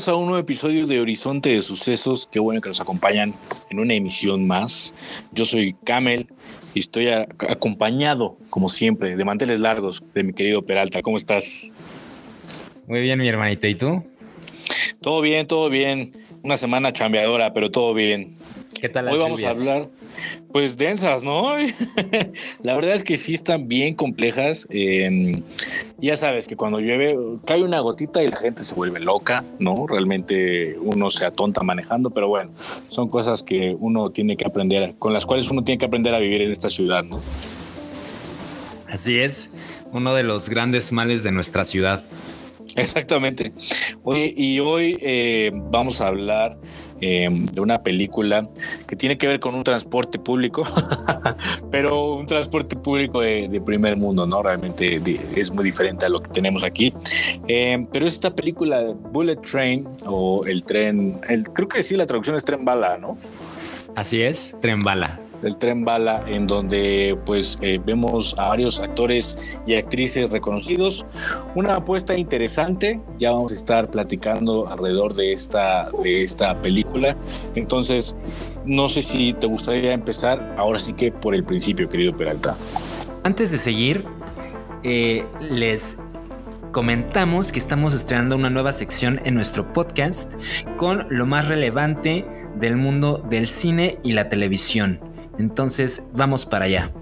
Bienvenidos a un nuevo episodio de Horizonte de Sucesos. Qué bueno que nos acompañan en una emisión más. Yo soy Camel y estoy a- acompañado, como siempre, de manteles largos de mi querido Peralta. ¿Cómo estás? Muy bien, mi hermanita. ¿Y tú? Todo bien, todo bien. Una semana chambeadora, pero todo bien. ¿Qué tal las Hoy vamos lluvias? a hablar, pues densas, ¿no? La verdad es que sí están bien complejas. Eh, ya sabes que cuando llueve cae una gotita y la gente se vuelve loca, ¿no? Realmente uno se atonta manejando, pero bueno, son cosas que uno tiene que aprender, con las cuales uno tiene que aprender a vivir en esta ciudad, ¿no? Así es. Uno de los grandes males de nuestra ciudad. Exactamente. Oye, y hoy eh, vamos a hablar eh, de una película que tiene que ver con un transporte público, pero un transporte público de, primer mundo, ¿no? Realmente es muy diferente a lo que tenemos aquí. Eh, pero es esta película Bullet Train o el tren, el, creo que sí, la traducción es tren bala, ¿no? Así es, tren bala. El tren bala en donde pues eh, vemos a varios actores y actrices reconocidos. Una apuesta interesante ya vamos a estar platicando alrededor de esta de esta película. Entonces no sé si te gustaría empezar ahora sí que por el principio querido Peralta. Antes de seguir, eh, les comentamos que estamos estrenando una nueva sección en nuestro podcast con lo más relevante del mundo del cine y la televisión. Entonces, vamos para allá.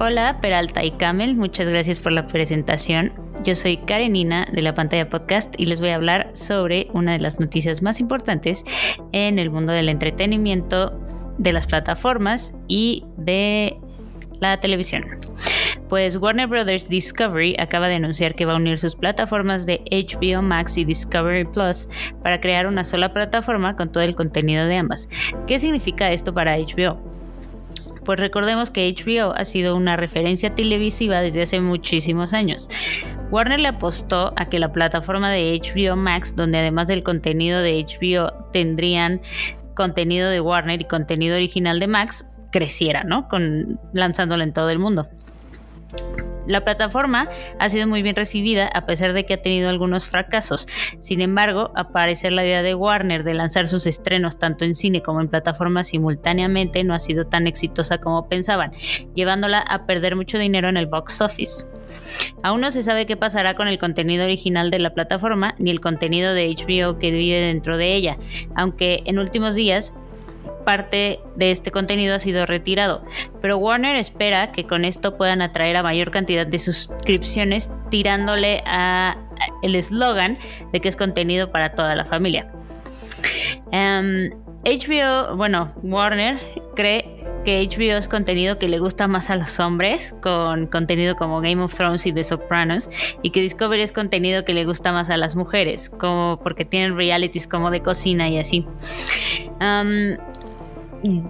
Hola Peralta y Camel, muchas gracias por la presentación. Yo soy Karenina de la pantalla podcast y les voy a hablar sobre una de las noticias más importantes en el mundo del entretenimiento, de las plataformas y de la televisión. Pues Warner Brothers Discovery acaba de anunciar que va a unir sus plataformas de HBO Max y Discovery Plus para crear una sola plataforma con todo el contenido de ambas. ¿Qué significa esto para HBO? Pues recordemos que HBO ha sido una referencia televisiva desde hace muchísimos años. Warner le apostó a que la plataforma de HBO Max, donde además del contenido de HBO tendrían contenido de Warner y contenido original de Max, creciera, ¿no? Con, lanzándolo en todo el mundo. La plataforma ha sido muy bien recibida a pesar de que ha tenido algunos fracasos. Sin embargo, a parecer la idea de Warner de lanzar sus estrenos tanto en cine como en plataformas simultáneamente no ha sido tan exitosa como pensaban, llevándola a perder mucho dinero en el box office. Aún no se sabe qué pasará con el contenido original de la plataforma ni el contenido de HBO que vive dentro de ella, aunque en últimos días parte de este contenido ha sido retirado, pero Warner espera que con esto puedan atraer a mayor cantidad de suscripciones tirándole a el eslogan de que es contenido para toda la familia. Em, HBO, bueno, Warner cree que HBO es contenido que le gusta más a los hombres, con contenido como Game of Thrones y The Sopranos, y que Discovery es contenido que le gusta más a las mujeres, como porque tienen realities como de cocina y así. Am,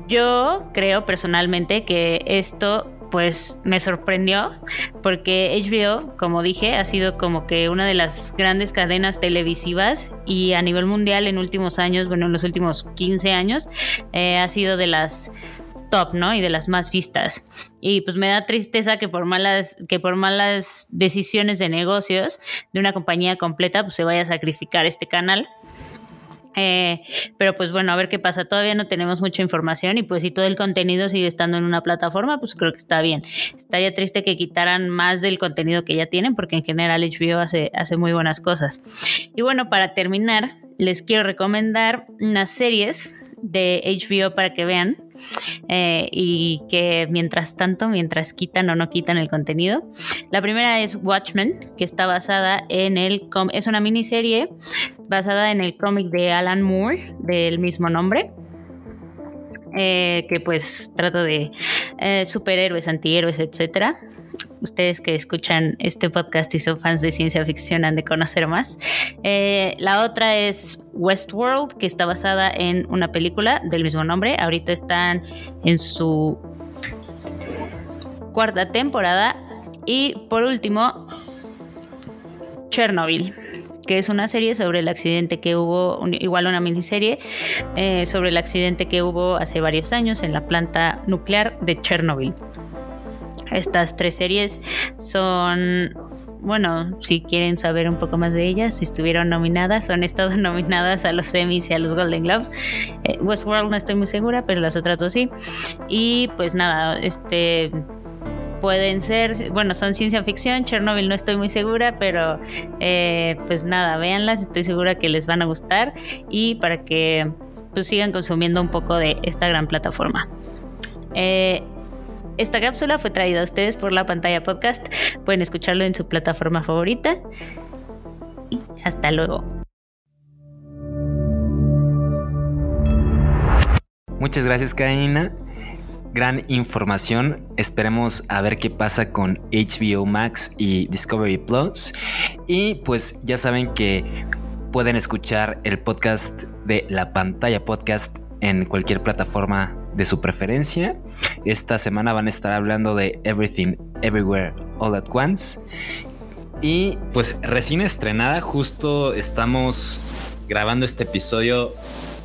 yo creo personalmente que esto pues me sorprendió porque HBO, como dije, ha sido como que una de las grandes cadenas televisivas y a nivel mundial en últimos años, bueno, en los últimos 15 años, eh, ha sido de las top, ¿no? Y de las más vistas. Y pues me da tristeza que por malas, que por malas decisiones de negocios de una compañía completa, pues se vaya a sacrificar este canal. Eh, pero pues bueno, a ver qué pasa. Todavía no tenemos mucha información y pues si todo el contenido sigue estando en una plataforma, pues creo que está bien. Estaría triste que quitaran más del contenido que ya tienen porque en general HBO hace, hace muy buenas cosas. Y bueno, para terminar, les quiero recomendar unas series de HBO para que vean eh, y que mientras tanto, mientras quitan o no quitan el contenido. La primera es Watchmen, que está basada en el... Es una miniserie basada en el cómic de Alan Moore del mismo nombre. eh, que pues trata de eh, superhéroes, antihéroes, etcétera. Ustedes que escuchan este podcast y son fans de ciencia ficción han de conocer más. Eh, la otra es Westworld, que está basada en una película del mismo nombre. Ahorita están en su cuarta temporada. Y por último, Chernobyl que es una serie sobre el accidente que hubo, igual una miniserie, eh, sobre el accidente que hubo hace varios años en la planta nuclear de Chernobyl. Estas tres series son, bueno, si quieren saber un poco más de ellas, estuvieron nominadas han estado nominadas a los Emmys y a los Golden Globes. Eh, Westworld no estoy muy segura, pero las otras dos sí. Y pues nada, este pueden ser, bueno, son ciencia ficción, Chernobyl no estoy muy segura, pero eh, pues nada, véanlas, estoy segura que les van a gustar y para que pues sigan consumiendo un poco de esta gran plataforma. Eh, esta cápsula fue traída a ustedes por la pantalla podcast, pueden escucharlo en su plataforma favorita y hasta luego. Muchas gracias, Karina. Gran información. Esperemos a ver qué pasa con HBO Max y Discovery Plus. Y pues ya saben que pueden escuchar el podcast de la pantalla podcast en cualquier plataforma de su preferencia. Esta semana van a estar hablando de Everything Everywhere All at Once. Y pues recién estrenada, justo estamos grabando este episodio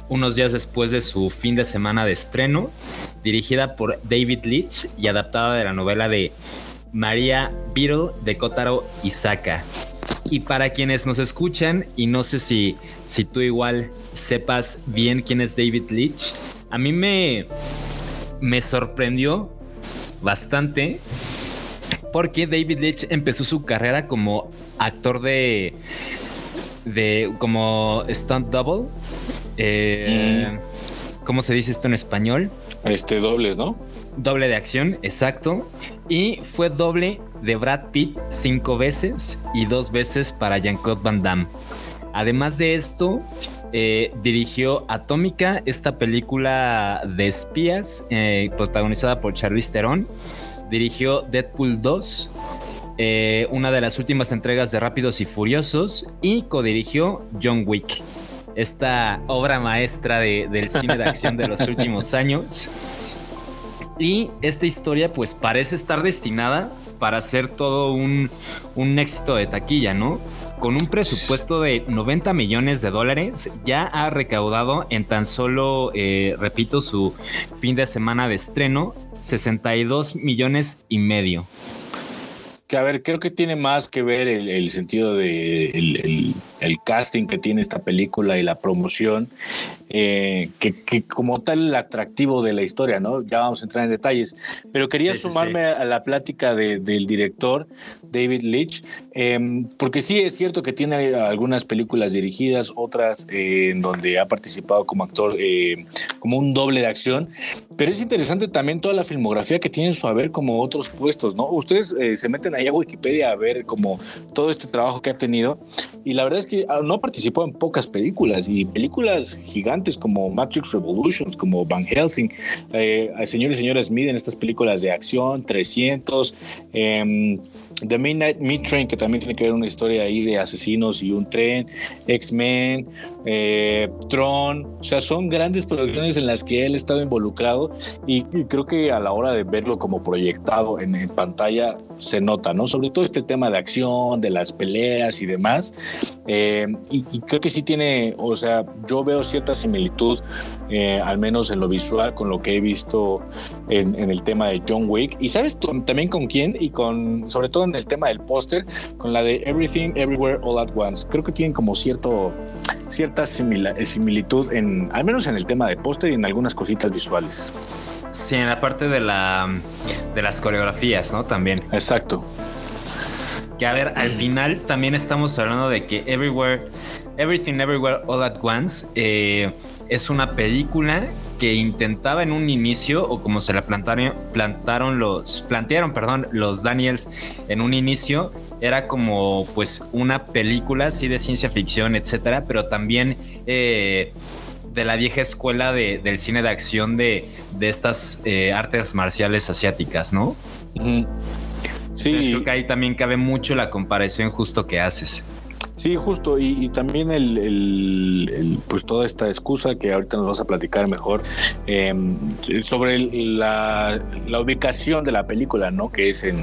unos días después de su fin de semana de estreno, dirigida por David Leitch y adaptada de la novela de María Beadle de Kotaro Isaka. Y para quienes nos escuchan, y no sé si, si tú igual sepas bien quién es David Leitch, a mí me, me sorprendió bastante porque David Leitch empezó su carrera como actor de, de como stunt double. Eh, ¿Cómo se dice esto en español? Este dobles, ¿no? Doble de acción, exacto. Y fue doble de Brad Pitt cinco veces y dos veces para Jean-Claude Van Damme. Además de esto, eh, dirigió Atómica, esta película de espías eh, protagonizada por Charlize Theron. Dirigió Deadpool 2, eh, una de las últimas entregas de Rápidos y Furiosos, y codirigió John Wick, esta obra maestra de- del cine de acción de los últimos años. Y esta historia pues parece estar destinada para ser todo un, un éxito de taquilla, ¿no? Con un presupuesto de 90 millones de dólares, ya ha recaudado en tan solo, eh, repito, su fin de semana de estreno, 62 millones y medio. Que a ver, creo que tiene más que ver el, el sentido de el, el- el casting que tiene esta película y la promoción, eh, que, que como tal el atractivo de la historia, ¿no? Ya vamos a entrar en detalles. Pero quería Sí, sí, sumarme a la plática de- del director David Leitch, eh, porque sí es cierto que tiene algunas películas dirigidas, otras eh, en donde ha participado como actor, eh, como un doble de acción, pero es interesante también toda la filmografía que tiene en su haber como otros puestos, ¿no? Ustedes eh, se meten ahí a Wikipedia a ver como todo este trabajo que ha tenido. Y la verdad es que ah, no participó en pocas películas y películas gigantes como Matrix Revolutions, como Van Helsing, eh, señores y señoras miden estas películas de acción, 300, em, The Midnight Meat Train, que también tiene que ver una historia ahí de asesinos y un tren, X-Men, eh, Tron, o sea, son grandes producciones en las que él ha estado involucrado y, y creo que a la hora de verlo como proyectado en, en pantalla se nota, ¿no? Sobre todo este tema de acción, de las peleas y demás. Eh, y, y creo que sí tiene, o sea, yo veo cierta similitud, eh, al menos en lo visual, con lo que he visto en, en el tema de John Wick. Y sabes tú, también con quién y con, sobre todo en el tema del póster, con la de Everything, Everywhere, All at Once. Creo que tienen como cierto, cierta simila- similitud, en, al menos en el tema de póster y en algunas cositas visuales. Sí, en la parte de, la, de las coreografías, ¿no? También. Exacto. Que a ver, al final también estamos hablando de que Everywhere, Everything Everywhere All at Once eh, es una película que intentaba en un inicio, o como se la plantaron, plantaron los, plantearon, perdón, los Daniels en un inicio, era como pues una película así de ciencia ficción, etcétera, pero también eh, de la vieja escuela de- del cine de acción de, de estas eh, artes marciales asiáticas, ¿no? Sí, Entonces creo que ahí también cabe mucho la comparación justo que haces. Sí, justo, y, y también el, el- el, pues toda esta excusa que ahorita nos vas a platicar mejor eh, sobre la, la ubicación de la película, ¿no? Que es en,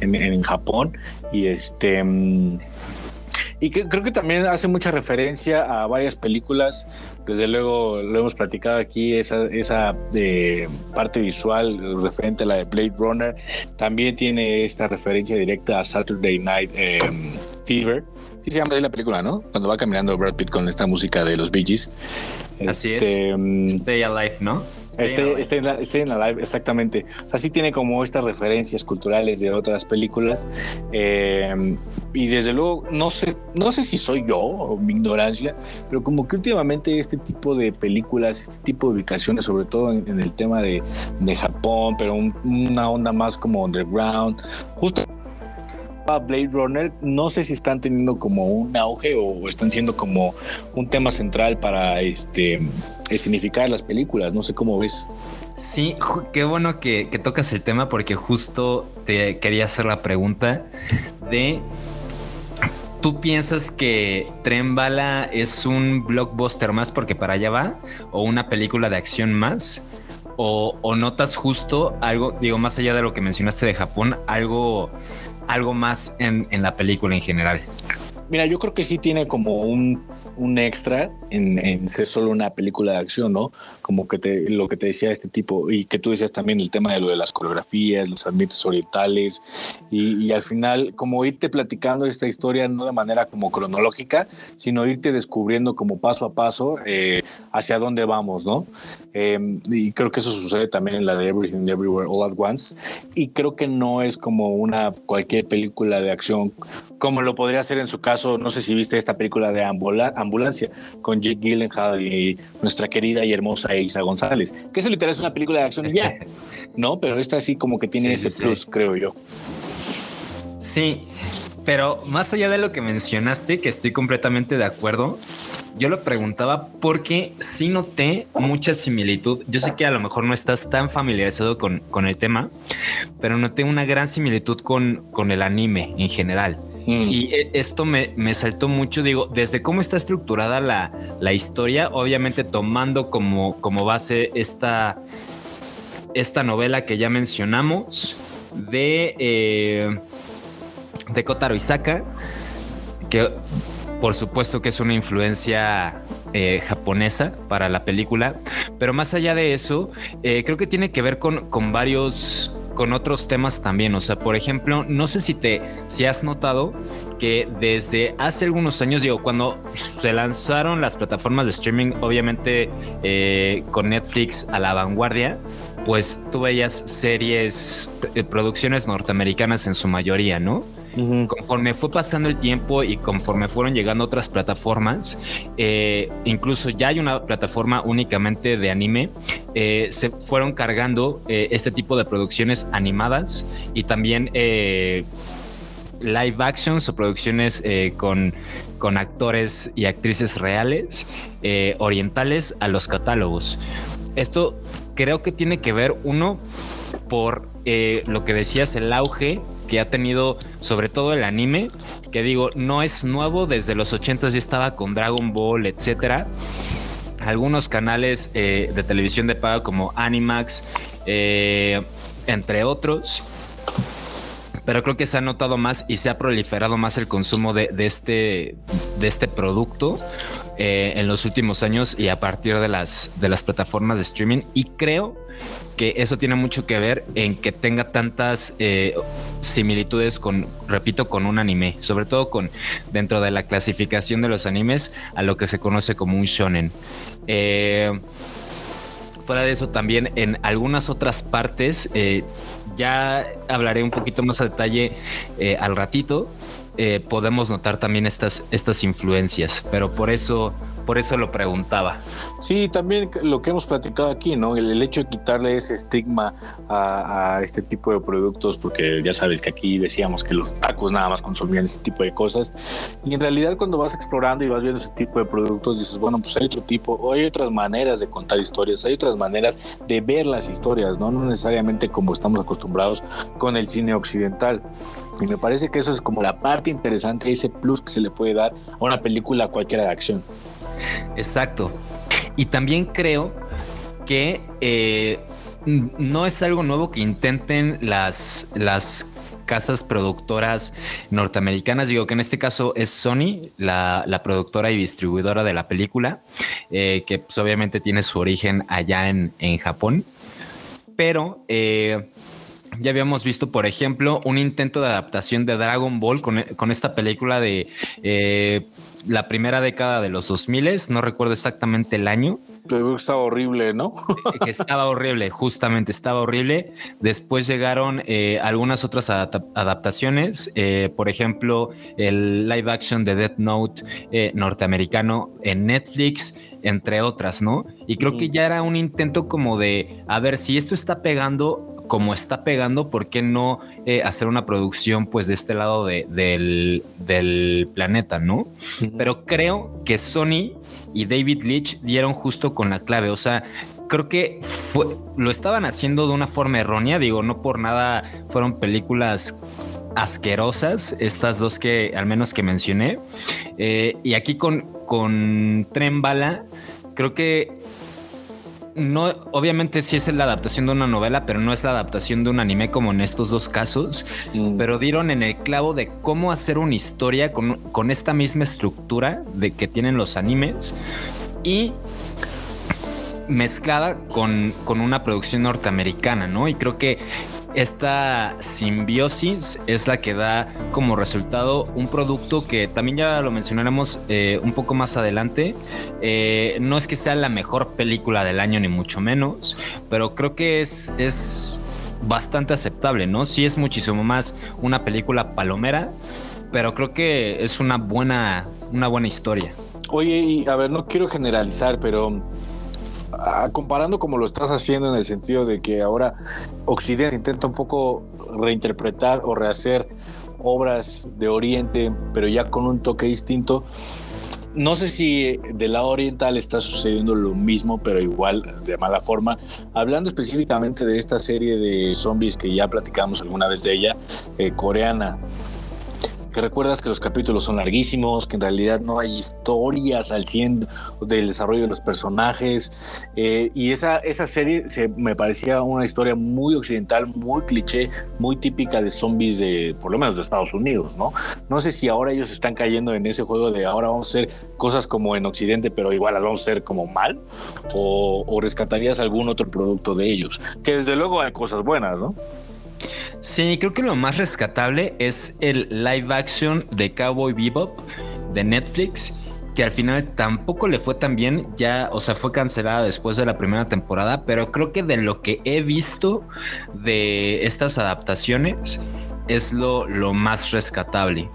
en, en Japón y este mm, y que, creo que también hace mucha referencia a varias películas. Desde luego lo hemos platicado aquí, esa, esa eh, parte visual referente a la de Blade Runner. También tiene esta referencia directa a Saturday Night eh, Fever. Sí se llama así la película, ¿no? Cuando va caminando Brad Pitt con esta música de los Bee Gees. Así Este, mm, Stay Alive, ¿no? Alive. este en la, en la live, exactamente. O sea, sí tiene como estas referencias culturales de otras películas. Eh, y desde luego, no sé, no sé si soy yo o mi ignorancia, pero como que últimamente este tipo de películas, este tipo de ubicaciones, sobre todo en, en el tema de, de Japón, pero un- una onda más como underground, justo Blade Runner, no sé si están teniendo como un auge o están siendo como un tema central para este significar las películas. No sé cómo ves. Sí, qué bueno que, que tocas el tema porque justo te quería hacer la pregunta de... ¿Tú piensas que Tren Bala es un blockbuster más porque para allá va? ¿O una película de acción más? ¿O, o notas justo algo, digo, más allá de lo que mencionaste de Japón, algo, algo más en, en la película en general? Mira, yo creo que sí tiene como un, un extra en, ser solo una película de acción, ¿no? Como que te, lo que te decía este tipo, y que tú decías también el tema de lo de las coreografías, los ambientes orientales, y, y al final como irte platicando esta historia no de manera como cronológica, sino irte descubriendo como paso a paso eh, hacia dónde vamos, ¿no? Eh, y creo que eso sucede también en la de Everything Everywhere All at Once, y creo que no es como una cualquier película de acción como lo podría ser en su caso, no sé si viste esta película de Ambula- Ambulancia con Jake Gyllenhaal y nuestra querida y hermosa Isa González, que eso literal es una película de acción y ya, ¿no? Pero esta sí como que tiene Sí, ese sí, plus, creo yo. Sí, pero más allá de lo que mencionaste, que estoy completamente de acuerdo, yo lo preguntaba porque sí noté mucha similitud. Yo sé que a lo mejor no estás tan familiarizado con, con el tema, pero noté una gran similitud con, con el anime en general. Mm. Y eh, esto me, me saltó mucho, digo, desde cómo está estructurada la, la historia, obviamente tomando como, como base esta, esta novela que ya mencionamos de, eh, de Kotaro Isaka, que por supuesto que es una influencia eh, japonesa para la película, pero más allá de eso, eh, creo que tiene que ver con, con varios con otros temas también. O sea, por ejemplo, no sé si te si has notado que desde hace algunos años, digo, cuando se lanzaron las plataformas de streaming, obviamente eh, con Netflix a la vanguardia, pues tú veías series, producciones norteamericanas en su mayoría, ¿no? Conforme fue pasando el tiempo y conforme fueron llegando otras plataformas, eh, incluso ya hay una plataforma únicamente de anime, eh, se fueron cargando eh, este tipo de producciones animadas y también live actions o producciones con, con actores y actrices reales orientales a los catálogos. Esto creo que tiene que ver, uno, por lo que decías, el auge que ha tenido sobre todo el anime, que digo, no es nuevo, desde los 80 ya estaba con Dragon Ball, etcétera. Algunos canales eh, de televisión de paga como Animax, eh, entre otros. Pero creo que se ha notado más y se ha proliferado más el consumo de, este, este producto eh, en los últimos años y a partir de las, de las plataformas de streaming. Y creo que eso tiene mucho que ver en que tenga tantas eh, similitudes con, repito, con un anime, sobre todo con dentro de la clasificación de los animes a lo que se conoce como un shonen. Eh, fuera de eso también en algunas otras partes eh, ya hablaré un poquito más a detalle eh, al ratito eh, podemos notar también estas, estas influencias pero por eso por eso lo preguntaba. Sí, también lo que hemos platicado aquí, ¿no? El, el hecho de quitarle ese estigma a, a este tipo de productos, porque ya sabes que aquí decíamos que los tacos nada más consumían este tipo de cosas. Y en realidad cuando vas explorando y vas viendo ese tipo de productos, dices, bueno, pues hay otro tipo, o hay otras maneras de contar historias, hay otras maneras de ver las historias, ¿no? No necesariamente como estamos acostumbrados con el cine occidental. Y me parece que eso es como la parte interesante, ese plus que se le puede dar a una película cualquiera de acción. Exacto. Y también creo que eh, no es algo nuevo que intenten las, las casas productoras norteamericanas. Digo que en este caso es Sony, la, la productora y distribuidora de la película, eh, que pues, obviamente tiene su origen allá en, en Japón. Pero eh, ya habíamos visto, por ejemplo, un intento de adaptación de Dragon Ball con, con esta película de la primera década de los 2000, no recuerdo exactamente el año, Pero estaba horrible, ¿no? que estaba horrible, justamente estaba horrible. Después llegaron eh, algunas otras adapta- adaptaciones, eh, por ejemplo, el live action de Death Note eh, norteamericano en Netflix, entre otras, ¿no? Y creo que ya era un intento como de, a ver, si esto está pegando como está pegando, ¿por qué no eh, hacer una producción pues de este lado de- del, del planeta, ¿no? Pero creo que Sony y David Leitch dieron justo con la clave. O sea, creo que fue, lo estaban haciendo de una forma errónea. Digo, no por nada fueron películas asquerosas, estas dos que al menos que mencioné. Eh, y aquí con, con Tren Bala, creo que no, obviamente sí es la adaptación de una novela, pero no es la adaptación de un anime como en estos dos casos Mm. pero dieron en el clavo de cómo hacer una historia con, con esta misma estructura de que tienen los animes y mezclada con, con una producción norteamericana, ¿no? Y creo que esta simbiosis es la que da como resultado un producto que también ya lo mencionaremos eh, un poco más adelante. Eh, no es que sea la mejor película del año, ni mucho menos, pero creo que es, es bastante aceptable, ¿no? Sí es muchísimo más una película palomera, pero creo que es una buena, una buena historia. Oye, a ver, no quiero generalizar, pero ah, comparando como lo estás haciendo en el sentido de que ahora Occidente intenta un poco reinterpretar o rehacer obras de Oriente, pero ya con un toque distinto. No sé si del lado oriental está sucediendo lo mismo, pero igual de mala forma. Hablando específicamente de esta serie de zombies que ya platicamos alguna vez de ella, eh, coreana, que recuerdas que los capítulos son larguísimos, que en realidad no hay historias al 100 del desarrollo de los personajes. eh, y esa, esa serie se, me parecía una historia muy occidental, muy cliché, muy típica de zombies de, por lo menos de Estados Unidos, ¿no? No sé si ahora ellos están cayendo en ese juego de ahora vamos a hacer cosas como en Occidente, pero igual las vamos a hacer como mal, o, o rescatarías algún otro producto de ellos, que desde luego hay cosas buenas, ¿no? Sí, creo que lo más rescatable es el live action de Cowboy Bebop de Netflix, que al final tampoco le fue tan bien, ya, o sea, fue cancelada después de la primera temporada, pero creo que de lo que he visto de estas adaptaciones es lo, lo más rescatable.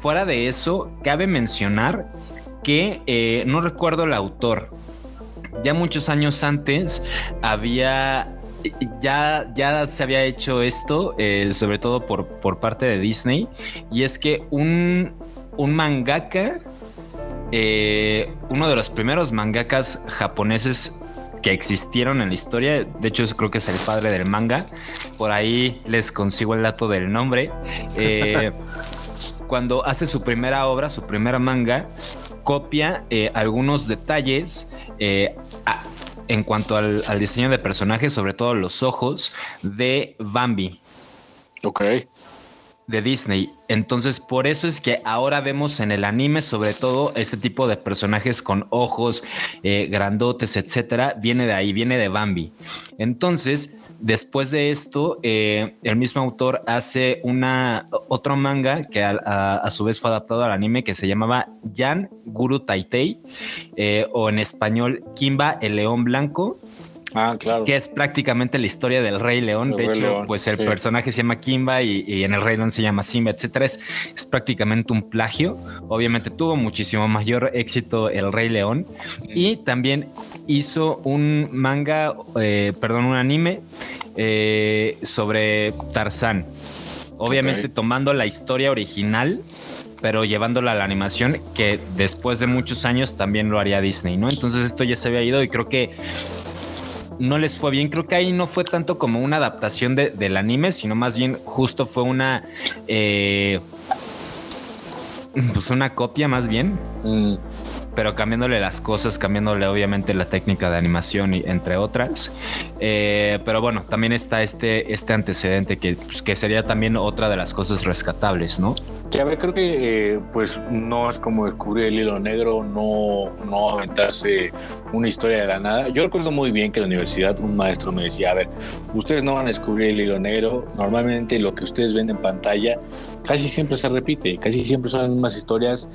Fuera de eso, cabe mencionar que eh, no recuerdo el autor. Ya muchos años antes había ya, ya se había hecho esto, eh, sobre todo por, por parte de Disney, y es que un, un mangaka, eh, uno de los primeros mangakas japoneses que existieron en la historia, de hecho creo que es el padre del manga, por ahí les consigo el dato del nombre, eh, cuando hace su primera obra, su primera manga, copia algunos detalles a- en cuanto al, al diseño de personajes, sobre todo los ojos de Bambi Ok. de Disney. Entonces, por eso es que ahora vemos en el anime, sobre todo, este tipo de personajes con ojos eh, grandotes, etcétera. Viene de ahí, viene de Bambi. Entonces, después de esto, eh, el mismo autor hace una otro manga que a, a- a su vez fue adaptado al anime que se llamaba Yan Guru Taitei, eh, o en español Kimba el León Blanco. Ah, claro. que es prácticamente la historia del Rey León. El de Rey hecho, León, pues el sí. personaje se llama Kimba y, y en el Rey León se llama Simba, etcétera. Es, es prácticamente un plagio. Obviamente tuvo muchísimo mayor éxito el Rey León y también hizo un manga, eh, perdón, un anime eh, sobre Tarzán. Obviamente tomando la historia original pero llevándola a la animación que después de muchos años también lo haría Disney, ¿no? Entonces esto ya se había ido y creo que no les fue bien. Creo que ahí no fue tanto como una adaptación de- del anime, sino más bien justo fue una... eh, pues una copia más bien, Mm, pero cambiándole las cosas, cambiándole obviamente la técnica de animación y entre otras. Eh, pero bueno, también está este, este antecedente que, pues, que sería también otra de las cosas rescatables, ¿no? Que a ver, creo que eh, pues no es como descubrir el hilo negro, no, no aventarse una historia de la nada. Yo recuerdo muy bien que en la universidad un maestro me decía, a ver, ustedes no van a descubrir el hilo negro, normalmente lo que ustedes ven en pantalla casi siempre se repite, casi siempre son las mismas historias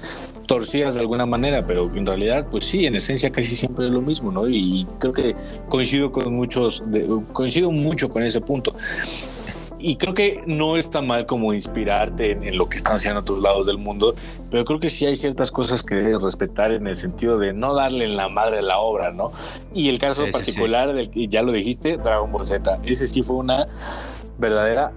torcidas de alguna manera, pero en realidad pues sí, en esencia casi siempre es lo mismo, ¿no? Y creo que coincido con muchos, coincido mucho con ese punto y creo que no está mal como inspirarte en, en lo que están haciendo otros lados del mundo, pero creo que sí hay ciertas cosas que debes respetar en el sentido de no darle en la madre a la obra, ¿no? Y el caso Sí, sí, particular del que ya lo dijiste, Dragon Ball Z, ese sí fue una verdadera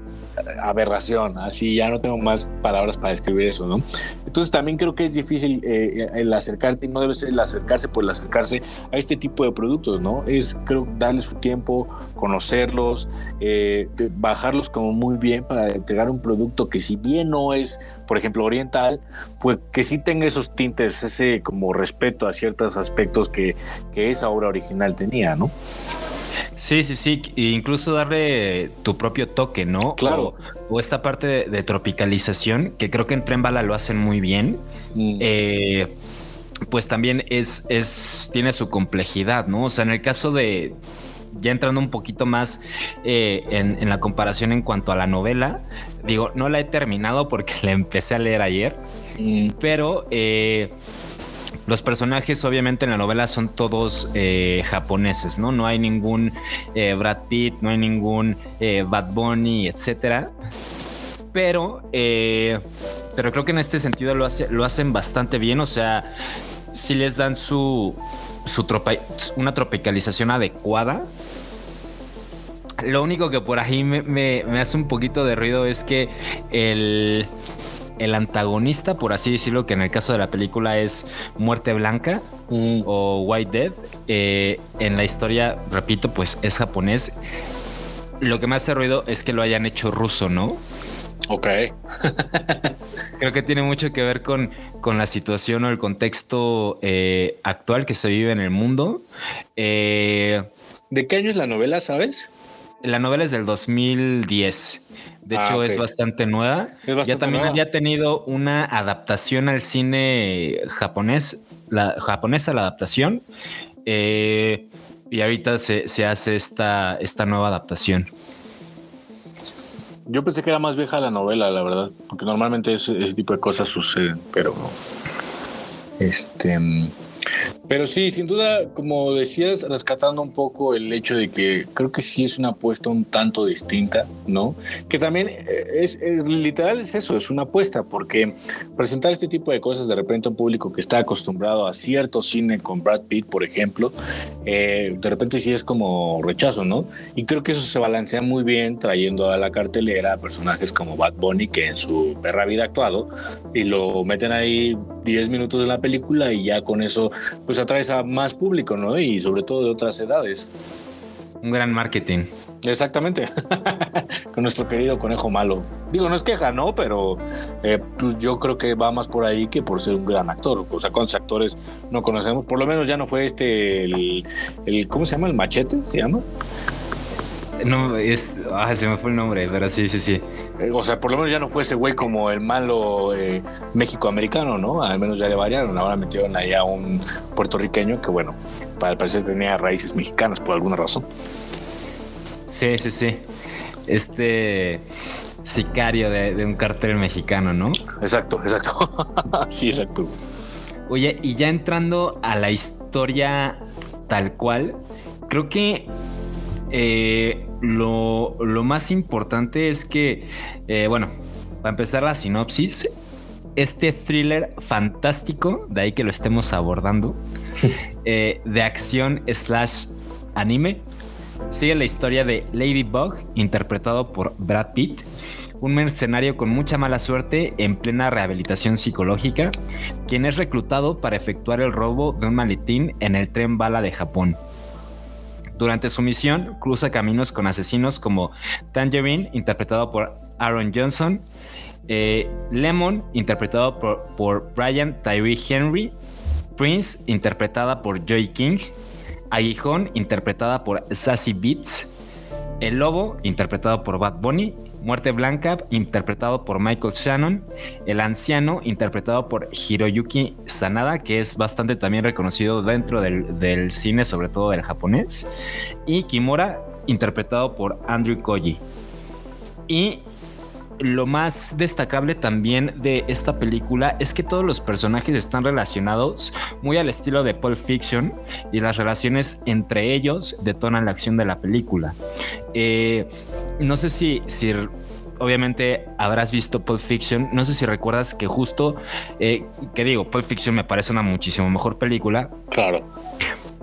aberración, así ya no tengo más palabras para describir eso, ¿no? Entonces también creo que es difícil eh, el acercarte, no debe ser el acercarse por el acercarse a este tipo de productos, ¿no? Es creo darle su tiempo, conocerlos, eh, bajarlos como muy bien para entregar un producto que si bien no es, por ejemplo, oriental, pues que sí tenga esos tintes, ese como respeto a ciertos aspectos que, que esa obra original tenía, ¿no? Sí, sí, sí. e incluso darle tu propio toque, ¿no? Claro. O, o esta parte de, de tropicalización, que creo que en Tren Bala lo hacen muy bien. Mm. eh, pues también es, es, tiene su complejidad, ¿no? O sea, en el caso de, ya entrando un poquito más eh, en, en la comparación en cuanto a la novela, digo, no la he terminado porque la empecé a leer ayer, Mm, pero eh, los personajes obviamente en la novela son todos eh, japoneses, ¿no? No hay ningún eh, Brad Pitt, no hay ningún eh, Bad Bunny, etcétera. Pero, pero creo que en este sentido lo, hace- lo hacen bastante bien, o sea, si les dan su, su tropa- una tropicalización adecuada. Lo único que por ahí me- me hace un poquito de ruido es que el, el antagonista, por así decirlo, que en el caso de la película es Muerte Blanca mm. o White Dead, eh, en la historia, repito, pues es japonés. Lo que me hace ruido es que lo hayan hecho ruso, ¿no? Ok. Creo que tiene mucho que ver con, con la situación o el contexto eh, actual que se vive en el mundo. Eh, ¿De qué año es la novela, sabes? la novela es del 2010. De Ah, hecho, es bastante nueva. Es bastante ya también nueva. había tenido una adaptación al cine japonés, la japonesa, la adaptación. Eh, y ahorita se, se hace esta, esta nueva adaptación. Yo pensé que era más vieja la novela, la verdad, porque normalmente ese, ese tipo de cosas suceden, pero este, pero sí, sin duda, como decías, rescatando un poco el hecho de que creo que sí es una apuesta un tanto distinta, ¿no? Que también eh, es, es- literal es eso, es una apuesta, porque presentar este tipo de cosas de repente a un público que está acostumbrado a cierto cine con Brad Pitt, por ejemplo, eh, de repente sí es como rechazo, ¿no? Y creo que eso se balancea muy bien trayendo a la cartelera personajes como Bad Bunny, que en su perra vida ha actuado, y lo meten ahí 10 minutos de la película y ya con eso pues atraes a más público, ¿no? Y sobre todo de otras edades. Un gran marketing. Exactamente. con nuestro querido conejo malo. Digo, no es queja, ¿no? Pero eh, pues yo creo que va más por ahí que por ser un gran actor. O sea, ¿cuántos actores no conocemos? Por lo menos ya no fue este, el, el ¿cómo se llama? ¿El machete? ¿Se llama? No, es. Ah, se me fue el nombre, pero sí, sí, sí. Eh, O sea, por lo menos ya no fue ese güey como el malo eh, México-americano, ¿no? Al menos ya le variaron. Ahora metieron ahí a un puertorriqueño que, bueno, para el parecer tenía raíces mexicanas por alguna razón. Sí, sí, sí. Este sicario de, de un cartel mexicano, ¿no? Exacto, exacto. sí, exacto. Oye, y ya entrando a la historia tal cual, creo que eh, lo, lo más importante es que, eh, bueno, para empezar la sinopsis, este thriller fantástico, de ahí que lo estemos abordando, eh, de acción slash anime, sigue la historia de Ladybug, interpretado por Brad Pitt, un mercenario con mucha mala suerte en plena rehabilitación psicológica, quien es reclutado para efectuar el robo de un maletín en el tren bala de Japón. Durante su misión, cruza caminos con asesinos como Tangerine, interpretado por Aaron Johnson, eh, Lemon, interpretado por, por Brian Tyree Henry, Prince, interpretada por Joy King, Aguijón, interpretada por Sassy Beats, El Lobo, interpretado por Bad Bunny, Muerte Blanca, interpretado por Michael Shannon, El Anciano, interpretado por Hiroyuki Sanada, que es bastante también reconocido dentro del, cine, sobre todo del japonés, y Kimura, interpretado por Andrew Koji. Y lo más destacable también de esta película es que todos los personajes están relacionados muy al estilo de Pulp Fiction y las relaciones entre ellos detonan la acción de la película. Eh, no sé si, si obviamente habrás visto Pulp Fiction. No sé si recuerdas que justo, eh, que digo, Pulp Fiction me parece una muchísimo mejor película. Claro.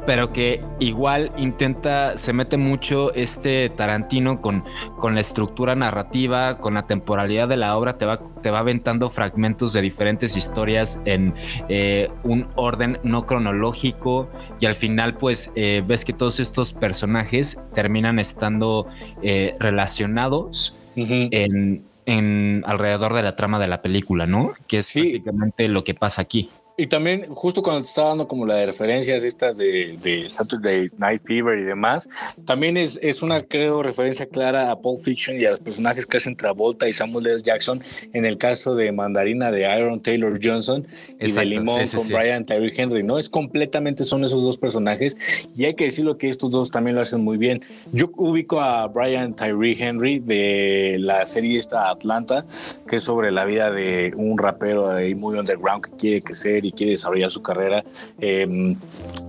Pero que igual intenta, se mete mucho este Tarantino con, con la estructura narrativa, con la temporalidad de la obra, te va, te va aventando fragmentos de diferentes historias en eh, un orden no cronológico y al final pues eh, ves que todos estos personajes terminan estando eh, relacionados en, en alrededor de la trama de la película, ¿no? Que es Sí. prácticamente lo que pasa aquí. Y también, justo cuando te estaba dando como las referencias estas de, de Saturday Night Fever y demás, también es, es una, creo, referencia clara a Pulp Fiction y a los personajes que hacen Travolta y Samuel L. Jackson en el caso de Mandarina de Aaron Taylor Johnson y de Limón sí, con sí. Brian Tyree Henry, ¿no? Es completamente, son esos dos personajes y hay que decirlo que estos dos también lo hacen muy bien. Yo ubico a Brian Tyree Henry de la serie esta Atlanta, que es sobre la vida de un rapero ahí muy underground que quiere crecer y quiere desarrollar su carrera. Eh,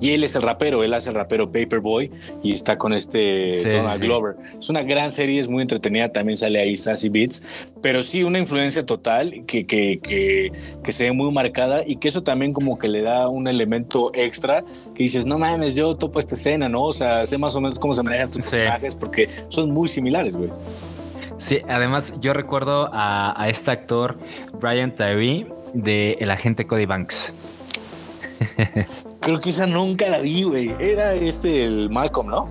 y él es el rapero, él hace el rapero Paperboy y está con este Sí, Donald sí. Glover. Es una gran serie, es muy entretenida, también sale ahí Sassy Beats, pero sí una influencia total que, que, que, que se ve muy marcada y que eso también como que le da un elemento extra que dices, no mames, yo topo esta escena, ¿no? O sea, sé más o menos cómo se manejan estos Sí. personajes porque son muy similares, güey. Sí, además yo recuerdo a, a este actor, Brian Tyree, de El Agente Cody Banks. Creo que esa nunca la vi, güey. Era este, el Malcolm, ¿no?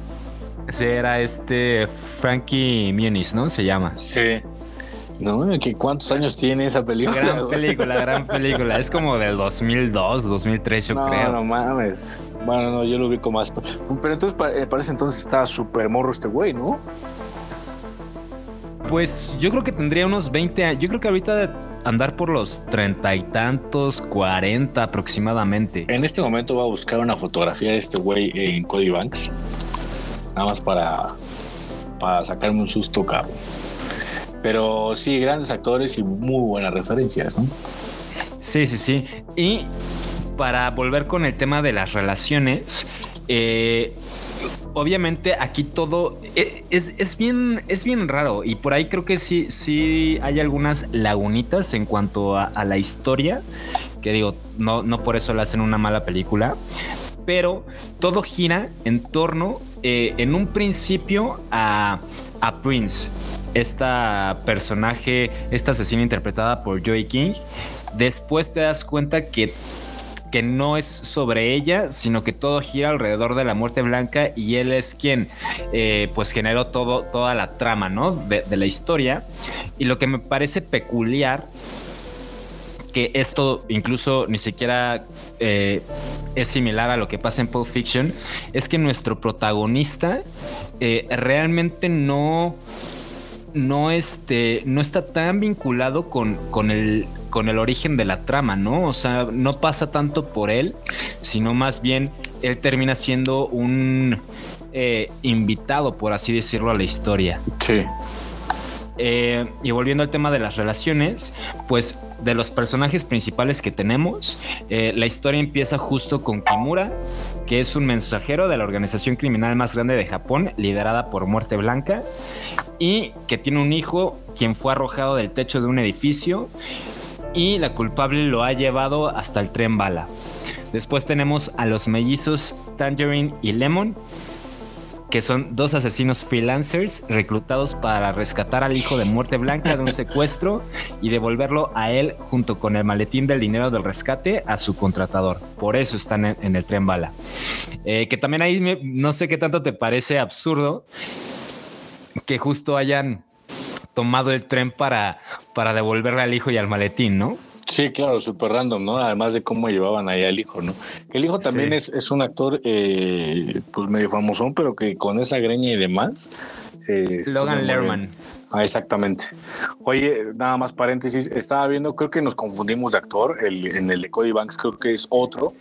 Sí, era este Frankie Muniz, ¿no? Se llama. Sí. No, que cuántos años tiene esa película. Gran película, gran película. Es como del 2002, 2003, yo no, creo. no mames. Bueno, no, yo lo ubico más. Pero entonces, pa- parece entonces estaba súper morro este güey, ¿no? Pues yo creo que tendría unos 20 años. Yo creo que ahorita de andar por los treinta y tantos, 40 aproximadamente. En este momento voy a buscar una fotografía de este güey en Cody Banks. Nada más para, para sacarme un susto, cabrón. Pero sí, grandes actores y muy buenas referencias, ¿no? Sí, sí, sí. Y para volver con el tema de las relaciones, eh, obviamente aquí todo e- es, es bien, es bien raro y por ahí creo que sí, sí hay algunas lagunitas en cuanto a, la historia, que digo, no, no por eso le hacen una mala película, pero todo gira en torno, eh, en un principio, a, a Prince, esta personaje, esta asesina interpretada por Joey King. Después te das cuenta que que no es sobre ella, sino que todo gira alrededor de la muerte blanca y él es quien eh, pues generó todo, toda la trama, ¿no? De, la historia. Y lo que me parece peculiar, que esto incluso ni siquiera eh, es similar a lo que pasa en Pulp Fiction, es que nuestro protagonista eh, realmente no no, este, no está tan vinculado con, con, el, con el origen de la trama, ¿no? O sea, no pasa tanto por él, sino más bien él termina siendo un eh, invitado, por así decirlo, a la historia. Sí. Eh, y volviendo al tema de las relaciones, pues de los personajes principales que tenemos, eh, la historia empieza justo con Kimura, que es un mensajero de la organización criminal más grande de Japón, liderada por Muerte Blanca, y que tiene un hijo quien fue arrojado del techo de un edificio y la culpable lo ha llevado hasta el tren bala. Después tenemos a los mellizos Tangerine y Lemon, que son dos asesinos freelancers reclutados para rescatar al hijo de Muerte Blanca de un secuestro y devolverlo a él junto con el maletín del dinero del rescate a su contratador. Por eso están en, en el tren bala. Eh, que también ahí me- no sé qué tanto te parece absurdo que justo hayan tomado el tren para, para devolverle al hijo y al maletín, ¿no? Sí, claro, súper random, ¿no? Además de cómo llevaban ahí al hijo, ¿no? El hijo también Sí. es, es un actor, eh, pues medio famosón, pero que con esa greña y demás. eh, estuvo Logan Lerman. Ah, exactamente. Oye, nada más paréntesis, estaba viendo, creo que nos confundimos de actor, el, en el de Cody Banks creo que es otro,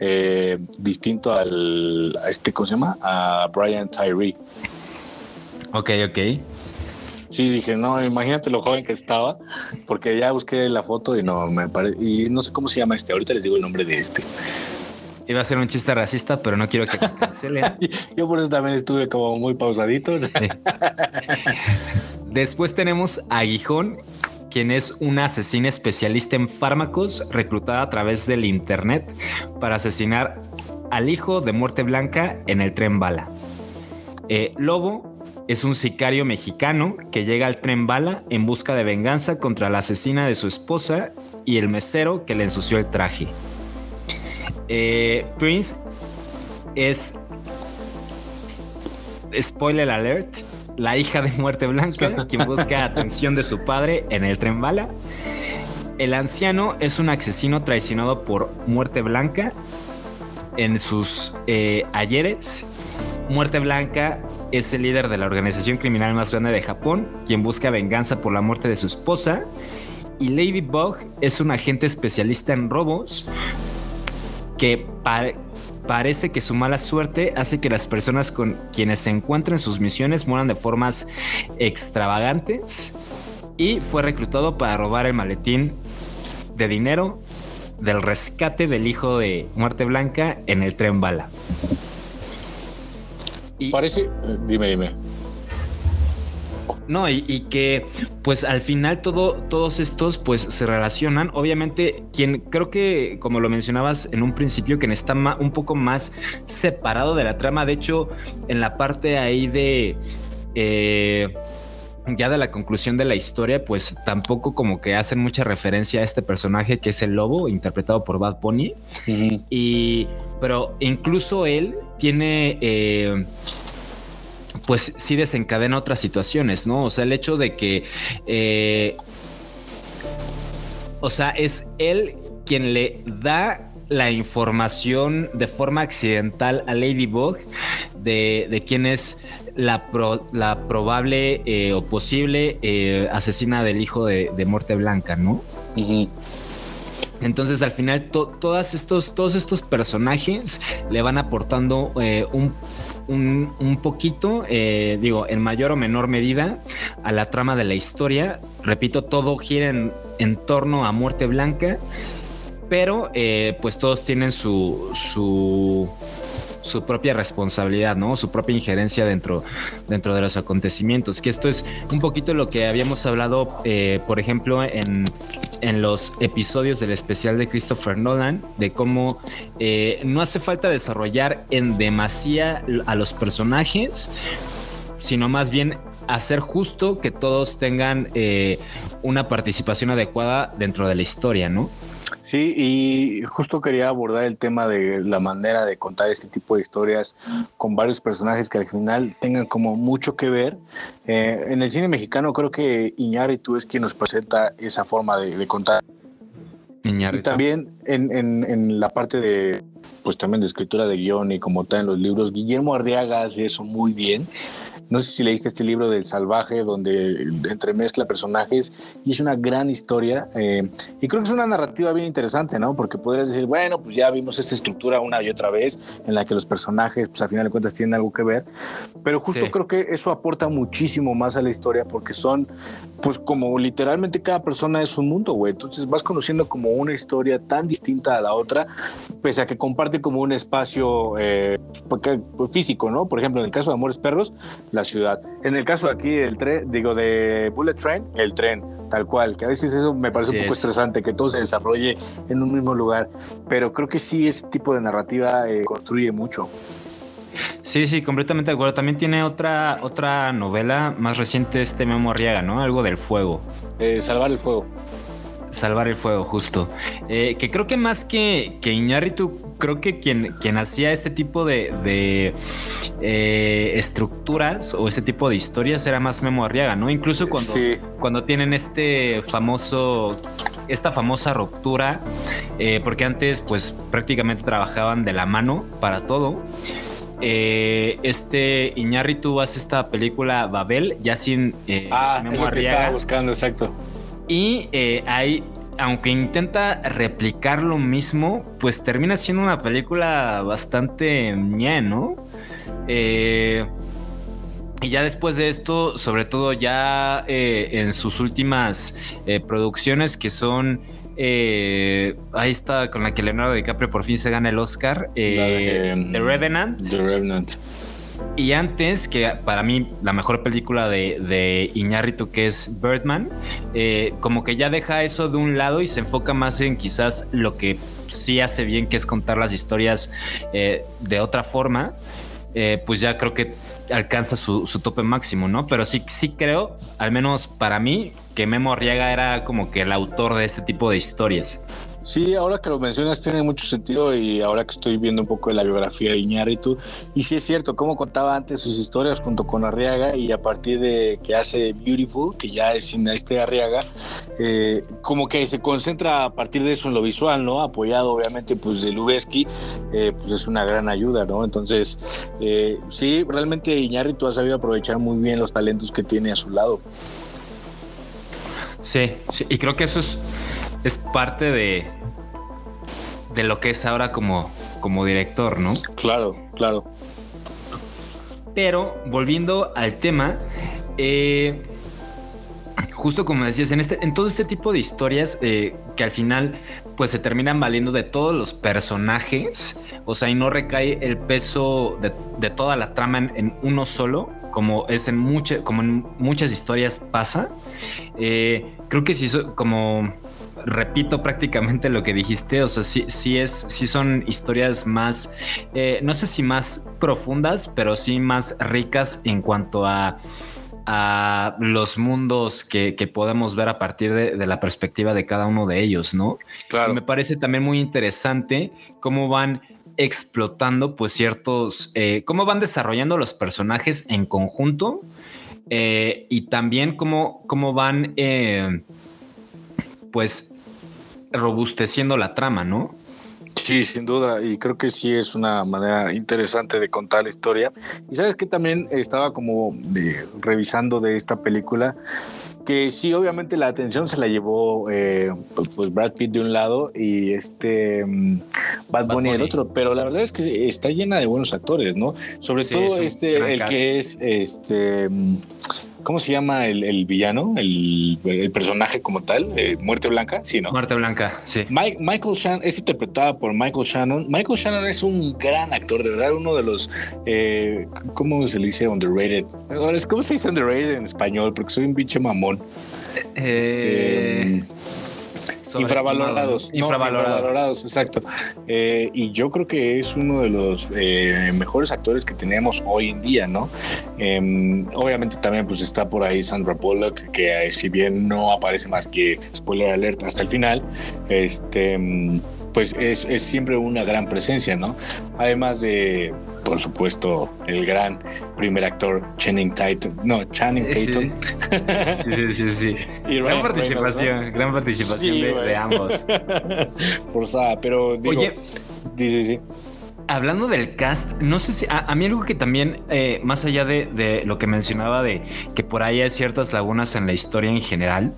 eh, distinto al, a este, ¿cómo se llama? A Brian Tyree. Ok, ok. Sí, dije, no, imagínate lo joven que estaba, porque ya busqué la foto y no me parece, y no sé cómo se llama este, ahorita les digo el nombre de este. Iba a ser un chiste racista, pero no quiero que cancelen. Yo por eso también estuve como muy pausadito. Después tenemos a Aguijón, quien es una asesina especialista en fármacos reclutada a través del internet para asesinar al hijo de Muerte Blanca en el tren bala. Eh, Lobo es un sicario mexicano que llega al tren bala en busca de venganza contra la asesina de su esposa y el mesero que le ensució el traje. Eh, Prince es spoiler alert, la hija de Muerte Blanca, quien busca atención de su padre en el tren bala. El anciano es un asesino traicionado por Muerte Blanca en sus eh, ayeres. Muerte Blanca es el líder de la organización criminal más grande de Japón, quien busca venganza por la muerte de su esposa. Y Ladybug es un agente especialista en robos que pa- parece que su mala suerte hace que las personas con quienes se encuentran en sus misiones mueran de formas extravagantes y fue reclutado para robar el maletín de dinero del rescate del hijo de Muerte Blanca en el tren bala. Y- Parece, dime, dime. No, y, y que pues al final todo, todos estos pues se relacionan. Obviamente, quien creo que, como lo mencionabas en un principio, quien está un poco más separado de la trama. De hecho, en la parte ahí de. eh, ya de la conclusión de la historia, pues tampoco como que hacen mucha referencia a este personaje que es el lobo, interpretado por Bad Bunny. Y, pero incluso él tiene, eh, pues sí desencadena otras situaciones, ¿no? O sea, el hecho de que, eh, o sea, es él quien le da la información de forma accidental a Ladybug de, de quién es la, pro- la probable eh, o posible eh, asesina del hijo de, de Muerte Blanca, ¿no? Entonces al final to- todas estos, todos estos personajes le van aportando eh, un, un- un poquito, eh, digo, en mayor o menor medida a la trama de la historia. Repito, todo gira en, en torno a Muerte Blanca, pero eh, pues todos tienen su, su, su propia responsabilidad, ¿no? Su propia injerencia dentro, dentro de los acontecimientos. Que esto es un poquito lo que habíamos hablado, eh, por ejemplo, en, en los episodios del especial de Christopher Nolan, de cómo eh, no hace falta desarrollar en demasía a los personajes, sino más bien hacer justo que todos tengan eh, una participación adecuada dentro de la historia, ¿no? Sí, y justo quería abordar el tema de la manera de contar este tipo de historias con varios personajes que al final tengan como mucho que ver. Eh, en el cine mexicano creo que Iñárritu es quien nos presenta esa forma de, de contar. Y Iñárritu. también en, en- en la parte de, pues también de escritura de guion y como tal en los libros, Guillermo Arriaga hace eso muy bien. No sé si leíste este libro del salvaje, donde entremezcla personajes y es una gran historia. eh, y creo que es una narrativa bien interesante, ¿no? Porque podrías decir, bueno, pues ya vimos esta estructura una y otra vez en la que los personajes, pues a final de cuentas, tienen algo que ver. Pero justo Sí. creo que eso aporta muchísimo más a la historia porque son, pues como literalmente cada persona es un mundo, güey. Entonces vas conociendo como una historia tan distinta a la otra, pese a que comparte como un espacio eh, porque- pues, físico, ¿no? Por ejemplo, en el caso de Amores Perros, la ciudad. En el caso aquí del tren, digo, de Bullet Train, el tren, tal cual, que a veces eso me parece un poco es. estresante, que todo se desarrolle en un mismo lugar, pero creo que sí, ese tipo de narrativa eh, construye mucho. Sí, sí, completamente de acuerdo. También tiene otra, otra novela más reciente, este Memo Arriaga, ¿no? Algo del fuego. Eh, salvar el fuego. Salvar el fuego, justo. Eh, que creo que más que, que Iñárritu, creo que quien, quien hacía este tipo de, de, eh, estructuras o este tipo de historias era más Memo Arriaga, ¿no? Incluso cuando, Sí. cuando tienen este famoso, esta famosa ruptura, eh, porque antes pues prácticamente trabajaban de la mano para todo. Eh, este Iñárritu hace esta película Babel, ya sin eh, Ah, Memo es lo que estaba buscando, exacto. Y eh, ahí, aunque intenta replicar lo mismo, pues termina siendo una película bastante ñe, ¿no? Eh, y ya después de esto, sobre todo ya eh, en sus últimas eh, producciones que son... eh, ahí está con la que Leonardo DiCaprio por fin se gana el Oscar. eh, de, um, The Revenant. The Revenant. Y antes, que para mí la mejor película de, de Iñárritu, que es Birdman, eh, como que ya deja eso de un lado y se enfoca más en quizás lo que sí hace bien, que es contar las historias eh, de otra forma, eh, pues ya creo que alcanza su, su tope máximo, ¿no? Pero sí, sí creo, al menos para mí, que Memo Arriaga era como que el autor de este tipo de historias. Sí, ahora que lo mencionas tiene mucho sentido y ahora que estoy viendo un poco de la biografía de Iñárritu, y sí es cierto, cómo contaba antes sus historias junto con Arriaga y a partir de que hace Beautiful, que ya es sin este Arriaga, eh, como que se concentra a partir de eso en lo visual, ¿no? Apoyado obviamente pues de Lubeski, eh, pues es una gran ayuda, ¿no? Entonces, eh, sí, realmente Iñárritu ha sabido aprovechar muy bien los talentos que tiene a su lado. Sí, sí, y creo que eso es, es parte de, de lo que es ahora como, como director, ¿no? Claro, claro. Pero volviendo al tema, eh, justo como decías, en, este, en todo este tipo de historias eh, que al final pues se terminan valiendo de todos los personajes, o sea, y no recae el peso de, de toda la trama en, en uno solo, como es en, mucha- como en muchas historias pasa. Eh, creo que sí, como repito prácticamente lo que dijiste, o sea, sí, sí es, sí son historias más, eh, no sé si más profundas, pero sí más ricas en cuanto a, a los mundos que, que podemos ver a partir de, de la perspectiva de cada uno de ellos, ¿no? Claro. Y me parece también muy interesante cómo van explotando, pues ciertos, eh, cómo van desarrollando los personajes en conjunto eh, y también cómo, cómo van, eh, pues, robusteciendo la trama, ¿no? Sí, sin duda, y creo que sí es una manera interesante de contar la historia. Y sabes que también estaba como de- revisando de esta película, que sí, obviamente la atención se la llevó eh, pues, pues Brad Pitt de un lado y este mm, Bad, Bad Bunny del otro, pero la verdad es que está llena de buenos actores, ¿no? Sobre Sí, todo este, el cast. que es este. mm, ¿Cómo se llama el, el villano? El, el personaje como tal, eh, Muerte Blanca, sí, ¿no? Muerte Blanca, sí. Mike- Michael Shannon es interpretada por Michael Shannon. Michael Shannon es un gran actor, de verdad, uno de los, eh, ¿cómo se le dice underrated? ¿Cómo se dice underrated en español? Porque soy un pinche mamón. Eh, Este, infravalorados. Infravalorados. No, infravalorados, exacto. Eh, y yo creo que es uno de los eh, mejores actores que tenemos hoy en día, ¿no? Eh, obviamente también pues está por ahí Sandra Bullock, que eh, si bien no aparece más que spoiler alert hasta el final, este mm, pues es, es siempre una gran presencia, ¿no? Además de, por supuesto, el gran primer actor Channing Tatum, no, Channing. Tatum. Sí, sí, sí, sí. Y Gran Ryan participación, Reynolds, gran participación Sí, de, ambos. Forzada, pero digo, Oye, sí, sí, sí. hablando del cast, no sé si a, a mí algo que también, eh, más allá de, de lo que mencionaba de que por ahí hay ciertas lagunas en la historia en general,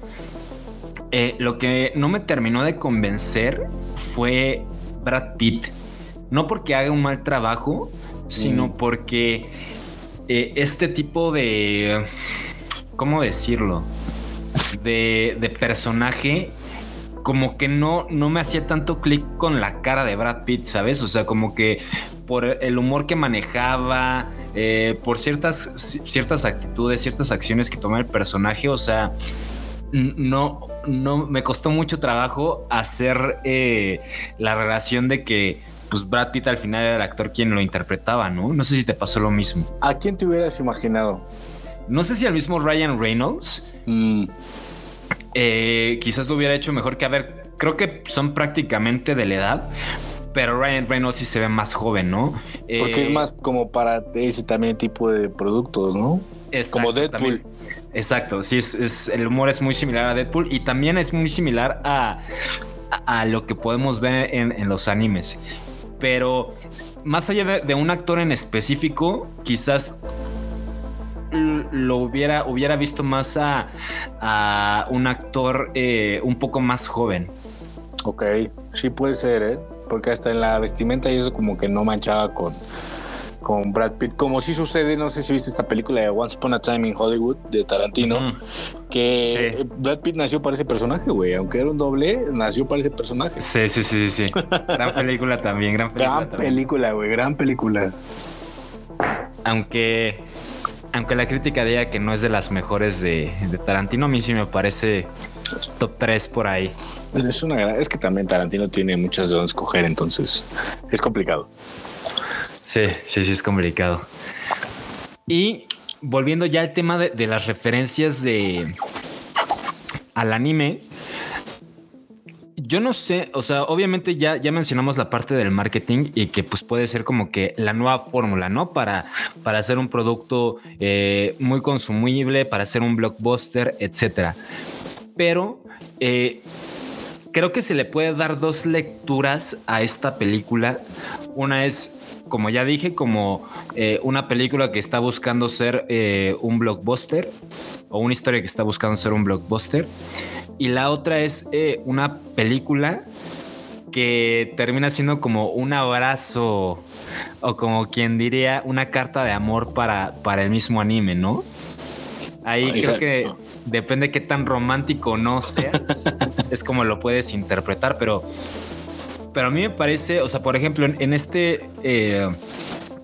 eh, lo que no me terminó de convencer fue Brad Pitt. No porque haga un mal trabajo, sino porque eh, este tipo de, ¿cómo decirlo? De, de personaje como que no, no me hacía tanto clic con la cara de Brad Pitt, ¿sabes? O sea, como que por el humor que manejaba, eh, por ciertas, ciertas actitudes, ciertas acciones que toma el personaje, o sea, no, no, me costó mucho trabajo hacer eh, la relación de que pues Brad Pitt al final era el actor quien lo interpretaba, ¿no? No sé si te pasó lo mismo. ¿A quién te hubieras imaginado? No sé si al mismo Ryan Reynolds, Mm, eh, quizás lo hubiera hecho mejor que a ver, creo que son prácticamente de la edad, pero Ryan Reynolds sí se ve más joven, ¿no? porque Eh, es más como para ese también tipo de productos, ¿no? exacto, como Deadpool. también. exacto, sí, es, es- el humor es muy similar a Deadpool y también es muy similar a, a, a lo que podemos ver en, en los animes. Pero más allá de, un actor en específico, quizás lo hubiera, hubiera visto más a, a un actor eh, un poco más joven. Ok, sí puede ser, ¿eh? Porque hasta en la vestimenta y eso como que no manchaba con, con Brad Pitt. Como sí sucede, no sé si viste esta película de Once Upon a Time in Hollywood de Tarantino, Mm. que Sí. Brad Pitt nació para ese personaje, güey. Aunque era un doble, nació para ese personaje. Sí, sí, sí, sí, sí. Gran película también, gran película Gran también. película, güey, gran película. Aunque, aunque la crítica diga que no es de las mejores de, de Tarantino, a mí sí me parece top 3 por ahí. Es una gran- es que también Tarantino tiene muchas de donde escoger, entonces es complicado. Sí, sí, sí, es complicado. Y volviendo ya al tema de, las referencias de al anime. Yo no sé, o sea, obviamente ya, ya mencionamos la parte del marketing y que pues puede ser como que la nueva fórmula, ¿no? Para, para hacer un producto eh, muy consumible, para hacer un blockbuster, etcétera. Pero eh, creo que se le puede dar dos lecturas a esta película. Una es, como ya dije, como eh, una película que está buscando ser eh, un blockbuster o una historia que está buscando ser un blockbuster. Y la otra es eh, una película que termina siendo como un abrazo o como quien diría una carta de amor para, para el mismo anime, ¿no? Ahí creo Exacto. que depende qué tan romántico no seas, es como lo puedes interpretar, pero, pero a mí me parece, o sea, por ejemplo, en, este, eh,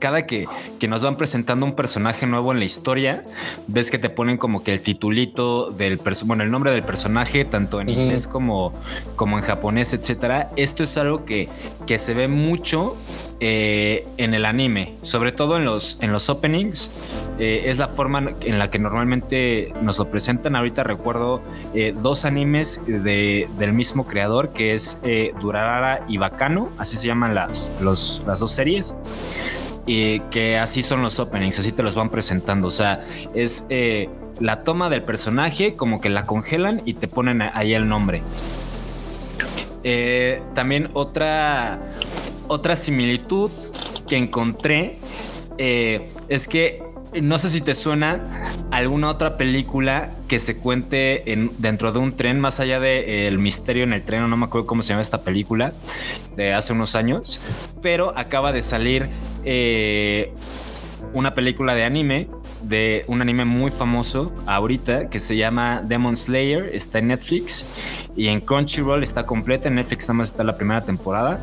cada que, que nos van presentando un personaje nuevo en la historia, ves que te ponen como que el titulito del personaje, bueno, el nombre del personaje, tanto en inglés como, como en japonés, etcétera. Esto es algo que, que se ve mucho eh, en el anime, sobre todo en los, en los openings. Eh, es la forma en la que normalmente nos lo presentan. Ahorita recuerdo eh, dos animes de, del mismo creador, que es Durarara y Bacano, así se llaman las, los, las dos series. Y que así son los openings, así te los van presentando. O sea, es eh, la toma del personaje, como que la congelan y te ponen ahí el nombre. Eh, también otra, otra similitud que encontré eh, es que no sé si te suena alguna otra película que se cuente en, dentro de un tren, más allá de eh, El misterio en el tren, no me acuerdo cómo se llama esta película de hace unos años, pero acaba de salir eh, una película de anime, de un anime muy famoso ahorita que se llama Demon Slayer, está en Netflix y en Crunchyroll está completa, en Netflix nada más está la primera temporada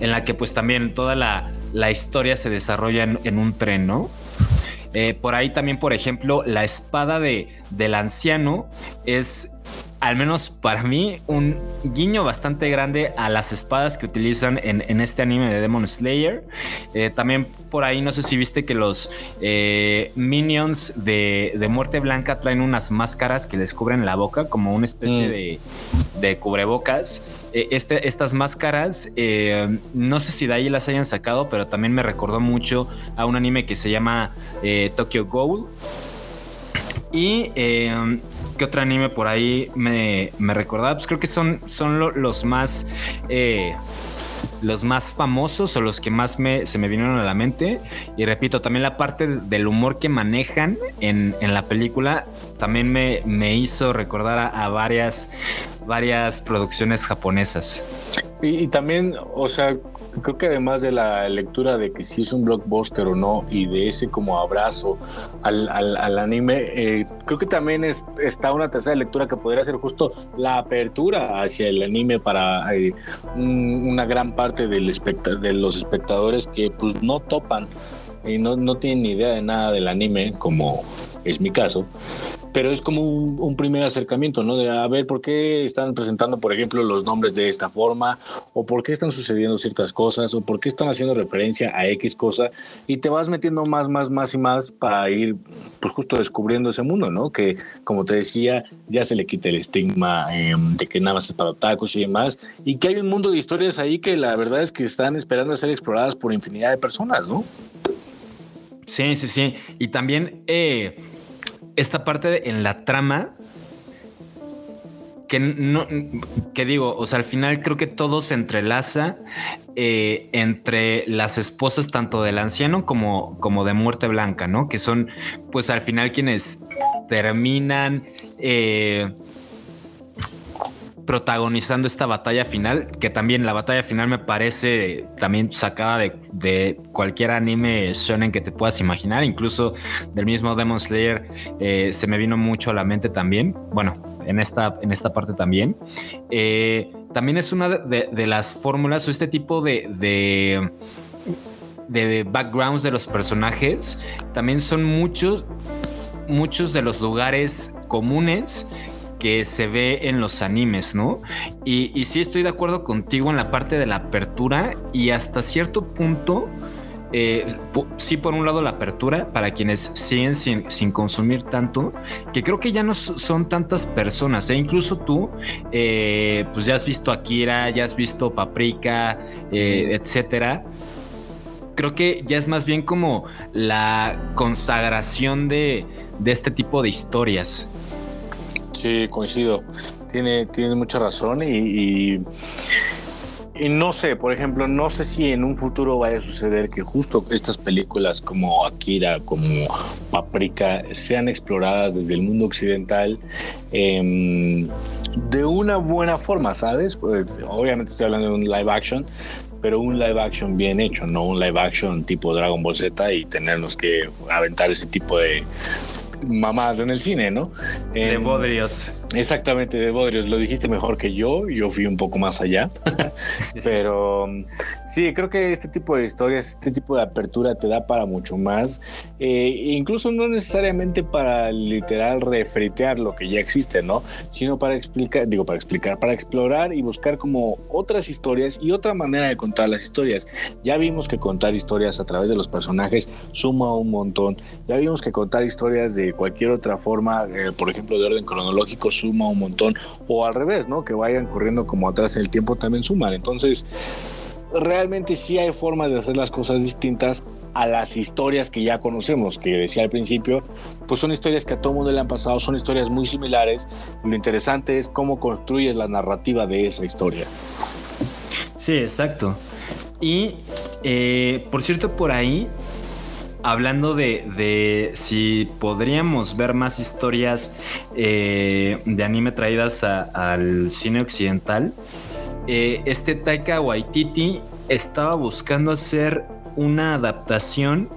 en la que pues también toda la, la historia se desarrolla en, en un tren, ¿no? Eh, por ahí también, por ejemplo, la espada de, del anciano es, al menos para mí, un guiño bastante grande a las espadas que utilizan en, en este anime de Demon Slayer. Eh, también por ahí, no sé si viste que los eh, minions de, de Muerte Blanca traen unas máscaras que les cubren la boca, como una especie Mm. de, de cubrebocas. Eh, este, estas máscaras, eh, no sé si de ahí las hayan sacado, pero también me recordó mucho a un anime que se llama eh, Tokyo Ghoul. Y eh, ¿qué otro anime por ahí me, me recordaba? Pues creo que son, son lo- los más los más famosos o los que más me, se me vinieron a la mente. Y repito, también la parte del humor que manejan en, en la película también me, me hizo recordar a, varias, varias producciones japonesas. Y, y también, o sea, creo que además de la lectura de que si es un blockbuster o no y de ese como abrazo al, al- anime, eh, creo que también es- está una tercera lectura que podría ser justo la apertura hacia el anime para eh, un- una gran parte del especta- de los espectadores que pues no topan y no, no tienen ni idea de nada del anime, como es mi caso. Pero es como un, primer acercamiento, ¿no? De a ver por qué están presentando, por ejemplo, los nombres de esta forma, o por qué están sucediendo ciertas cosas, o por qué están haciendo referencia a X cosa, y te vas metiendo más, más, más y más para ir, pues justo descubriendo ese mundo, ¿no? Que, como te decía, ya se le quita el estigma eh, de que nada más es para tacos y demás, y que hay un mundo de historias ahí que la verdad es que están esperando a ser exploradas por infinidad de personas, ¿no? Sí, sí, sí. Y también eh, esta parte en la trama. Que no, que digo, o sea, al final creo que todo se entrelaza eh, entre las esposas tanto del anciano como, como de muerte blanca, ¿no? Que son, pues al final quienes terminan eh, protagonizando esta batalla final, que también la batalla final me parece también sacada de, de cualquier anime shonen que te puedas imaginar, incluso del mismo Demon Slayer eh, se me vino mucho a la mente también, bueno, en esta, en esta parte también. Eh, también es una de, las fórmulas o este tipo de, de de backgrounds de los personajes. También son muchos muchos de los lugares comunes que se ve en los animes, ¿no? Y, y sí estoy de acuerdo contigo en la parte de la apertura y hasta cierto punto, eh, sí por un lado la apertura para quienes siguen sin, sin consumir tanto, que creo que ya no so- son tantas personas, ¿eh? incluso tú, eh, pues ya has visto Akira, ya has visto Paprika, etcétera creo que ya es más bien como la consagración de, de este tipo de historias. Sí, coincido. Tiene, tiene mucha razón y no sé, por ejemplo, no sé si en un futuro vaya a suceder que justo estas películas como Akira, como Paprika, sean exploradas desde el mundo occidental em, de una buena forma, ¿sabes? Pues, obviamente estoy hablando de un live action, pero un live action bien hecho, no un live action tipo Dragon Ball Z y tenernos que aventar ese tipo de mamás en el cine, ¿no? Em, Bodrios. Exactamente, de Bodrios, lo dijiste mejor que yo, yo fui un poco más allá, pero sí, creo que este tipo de historias, este tipo de apertura te da para mucho más, eh, incluso no necesariamente para literal refritear lo que ya existe, ¿no? Sino para explicar, digo, para explicar, para explorar y buscar como otras historias y otra manera de contar las historias. Ya vimos que contar historias a través de los personajes suma un montón, ya vimos que contar historias de cualquier otra forma, eh, por ejemplo, de orden cronológico, suma un montón, o al revés, ¿no? Que vayan corriendo como atrás en el tiempo también suman. Entonces, realmente sí hay formas de hacer las cosas distintas a las historias que ya conocemos, que decía al principio, pues son historias que a todo mundo le han pasado, son historias muy similares. Lo interesante es cómo construyes la narrativa de esa historia. Sí, exacto. Y eh, por cierto, por ahí, hablando de, de si podríamos ver más historias eh, de anime traídas al cine occidental, eh, este Taika Waititi estaba buscando hacer una adaptación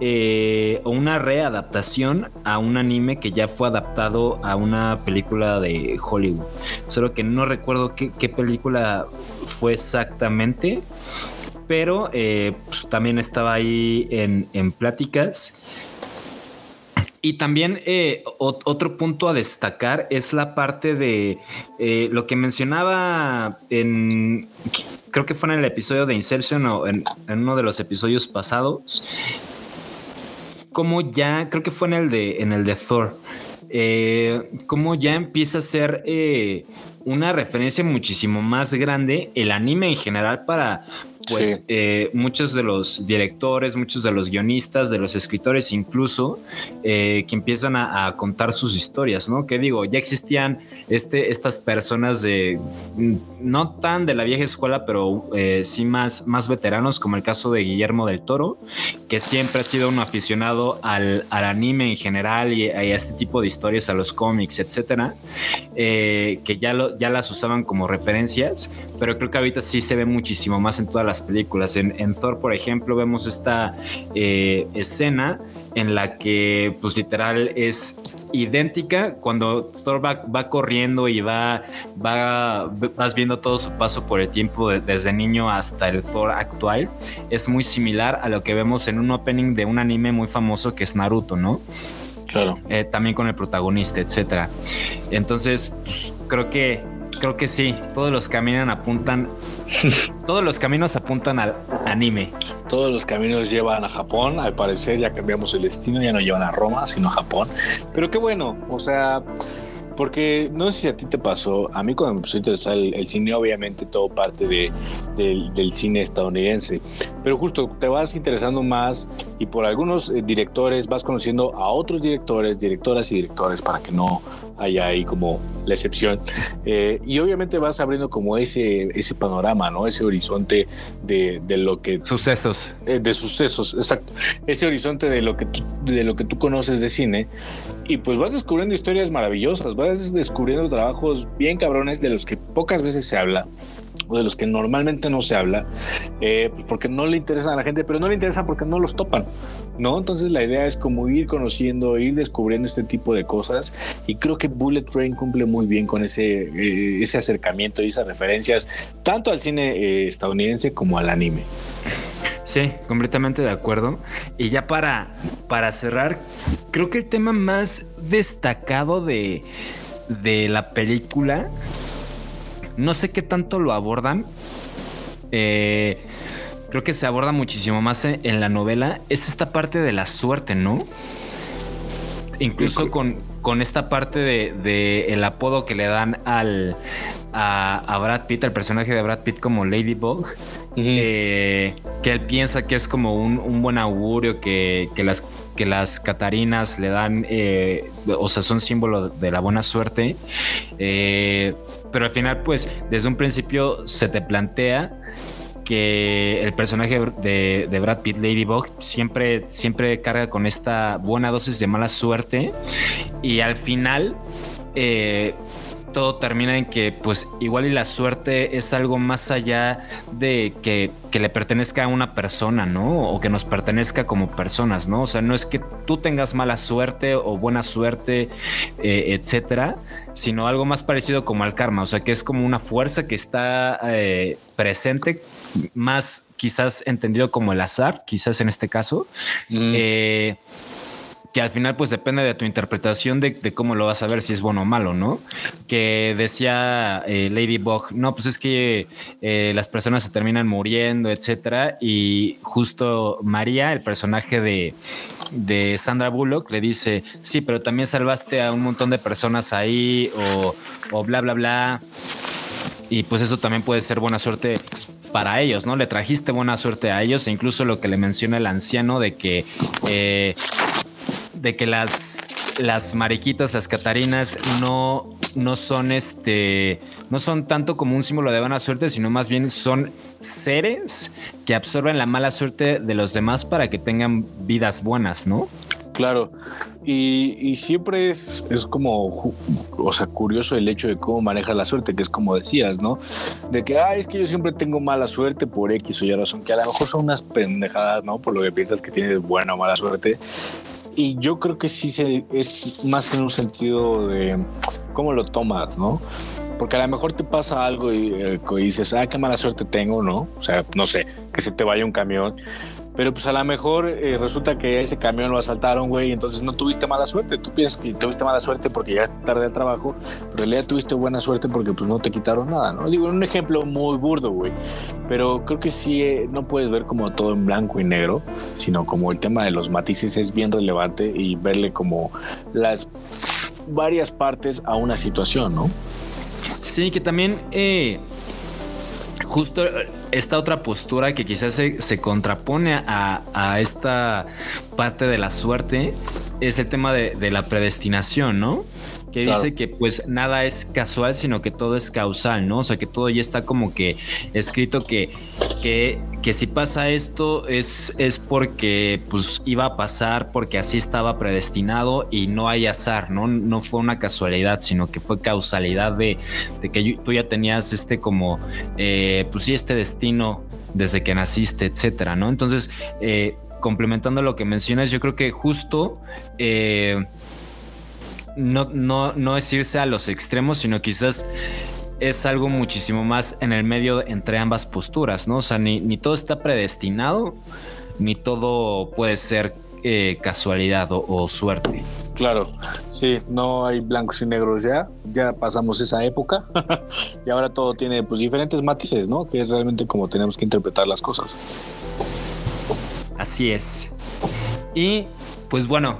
eh, o una readaptación a un anime que ya fue adaptado a una película de Hollywood. Solo que no recuerdo qué película fue exactamente, pero eh, pues, también estaba ahí en, en pláticas. Y también eh, ot- otro punto a destacar es la parte de eh, lo que mencionaba en, creo que fue en el episodio de Inception o en, uno de los episodios pasados, como ya, creo que fue en el de, en el de Thor, eh, como ya empieza a ser una referencia muchísimo más grande el anime en general para pues Sí. eh, muchos de los directores, muchos de los guionistas, de los escritores incluso, eh, que empiezan a, a contar sus historias, ¿no? Que digo, ya existían este, estas personas de, no tan de la vieja escuela, pero eh, sí más, más veteranos, como el caso de Guillermo del Toro, que siempre ha sido un aficionado al, al anime en general y, y a este tipo de historias, a los cómics, etcétera, eh, que ya, lo, ya las usaban como referencias, pero creo que ahorita sí se ve muchísimo más en todas las películas. En, en Thor, por ejemplo, vemos esta eh, escena en la que pues literal es idéntica cuando Thor va, va corriendo y va, va vas viendo todo su paso por el tiempo de- desde niño hasta el Thor actual es muy similar a lo que vemos en un opening de un anime muy famoso que es Naruto, ¿no? Claro. Eh, también con el protagonista, etcétera. Entonces, pues, creo que creo que sí, todos los caminos apuntan todos los caminos apuntan al anime. Todos los caminos llevan a Japón. Al parecer ya cambiamos el destino, ya no llevan a Roma, sino a Japón. Pero qué bueno, o sea, porque no sé si a ti te pasó. A mí cuando me empezó a interesar el, cine, obviamente todo parte de, del, del cine estadounidense. Pero justo te vas interesando más y por algunos eh, directores vas conociendo a otros directores, directoras y directores para que no haya ahí como la excepción. Eh, y obviamente vas abriendo como ese, ese panorama, ¿no? Ese horizonte de, de lo que Sucesos. eh, de sucesos, exacto. Ese horizonte de lo que tú, de lo que tú conoces de cine y pues vas descubriendo historias maravillosas, vas descubriendo trabajos bien cabrones de los que pocas veces se habla o de los que normalmente no se habla, eh, pues porque no le interesan a la gente, pero no le interesan porque no los topan, ¿no? Entonces la idea es como ir conociendo, ir descubriendo este tipo de cosas y creo que Bullet Train cumple muy bien con ese, eh, ese acercamiento y esas referencias tanto al cine eh, estadounidense como al anime. Sí, completamente de acuerdo. Y ya para, para cerrar, creo que el tema más destacado de, de la película, no sé qué tanto lo abordan. eh, creo que se aborda muchísimo más en, en la novela. Es esta parte de la suerte, ¿no? Incluso con, con esta parte de, de el apodo que le dan al, a, a Brad Pitt, al personaje de Brad Pitt como Ladybug, eh, que él piensa que es como un, un buen augurio, que, que las, que las Catarinas le dan, eh, o sea, son símbolo de la buena suerte. Eh, pero al final, pues, desde un principio se te plantea que el personaje de, Brad Pitt, Ladybug, siempre, siempre carga con esta buena dosis de mala suerte y al final eh, todo termina en que pues igual y la suerte es algo más allá de que, que le pertenezca a una persona, ¿no? O que nos pertenezca como personas, ¿no? O sea, no es que tú tengas mala suerte o buena suerte, eh, etcétera, sino algo más parecido como al karma, o sea, que es como una fuerza que está eh, presente, más quizás entendido como el azar, quizás en este caso, Mm. eh, que al final pues depende de tu interpretación de, de cómo lo vas a ver, si es bueno o malo, ¿no? Que decía eh, Ladybug, no, pues es que eh, las personas se terminan muriendo, etcétera, y justo María, el personaje de, de Sandra Bullock, le dice, sí, pero también salvaste a un montón de personas ahí, o, o bla, bla, bla. Y pues eso también puede ser buena suerte para ellos, ¿no? Le trajiste buena suerte a ellos, e incluso lo que le menciona el anciano de que eh, de que las, las mariquitas, las catarinas, no, no son este. No son tanto como un símbolo de buena suerte, sino más bien son seres que absorben la mala suerte de los demás para que tengan vidas buenas, ¿no? Claro, y, siempre es, es como, o sea, curioso el hecho de cómo manejas la suerte, que es como decías, ¿no? De que, ah, es que yo siempre tengo mala suerte por X o Y razón, que a lo mejor son unas pendejadas, ¿no? Por lo que piensas que tienes buena o mala suerte. Y yo creo que sí se, es más en un sentido de cómo lo tomas, ¿no? Porque a lo mejor te pasa algo y, eh, y dices, ah, qué mala suerte tengo, ¿no? O sea, no sé, que se te vaya un camión. Pero pues a lo mejor eh, resulta que ese camión lo asaltaron, güey, entonces no tuviste mala suerte. Tú piensas que tuviste mala suerte porque llegaste tarde al trabajo, pero en realidad tuviste buena suerte porque pues no te quitaron nada, ¿no? Digo, un ejemplo muy burdo, güey. Pero creo que sí, eh, no puedes ver como todo en blanco y negro, sino como el tema de los matices es bien relevante y verle como las varias partes a una situación, ¿no? Sí, que también eh, justo esta otra postura que quizás se, se contrapone a, a esta parte de la suerte es el tema de, de la predestinación, ¿no? que Claro. dice que pues nada es casual, sino que todo es causal, ¿no? O sea, que todo ya está como que escrito que, que, que si pasa esto es, es porque pues iba a pasar, porque así estaba predestinado y no hay azar, ¿no? No fue una casualidad, sino que fue causalidad de, que tú ya tenías este como, eh, pues sí, este destino desde que naciste, etcétera, ¿no? Entonces, eh, complementando lo que mencionas, yo creo que justo... eh, no, no, no es irse a los extremos, sino quizás es algo muchísimo más en el medio entre ambas posturas, ¿no? O sea, ni, ni todo está predestinado, ni todo puede ser eh, casualidad o, o suerte. Claro, sí, no hay blancos y negros ya, ya pasamos esa época y ahora todo tiene pues diferentes matices, ¿no? Que es realmente como tenemos que interpretar las cosas. Así es. Y pues bueno,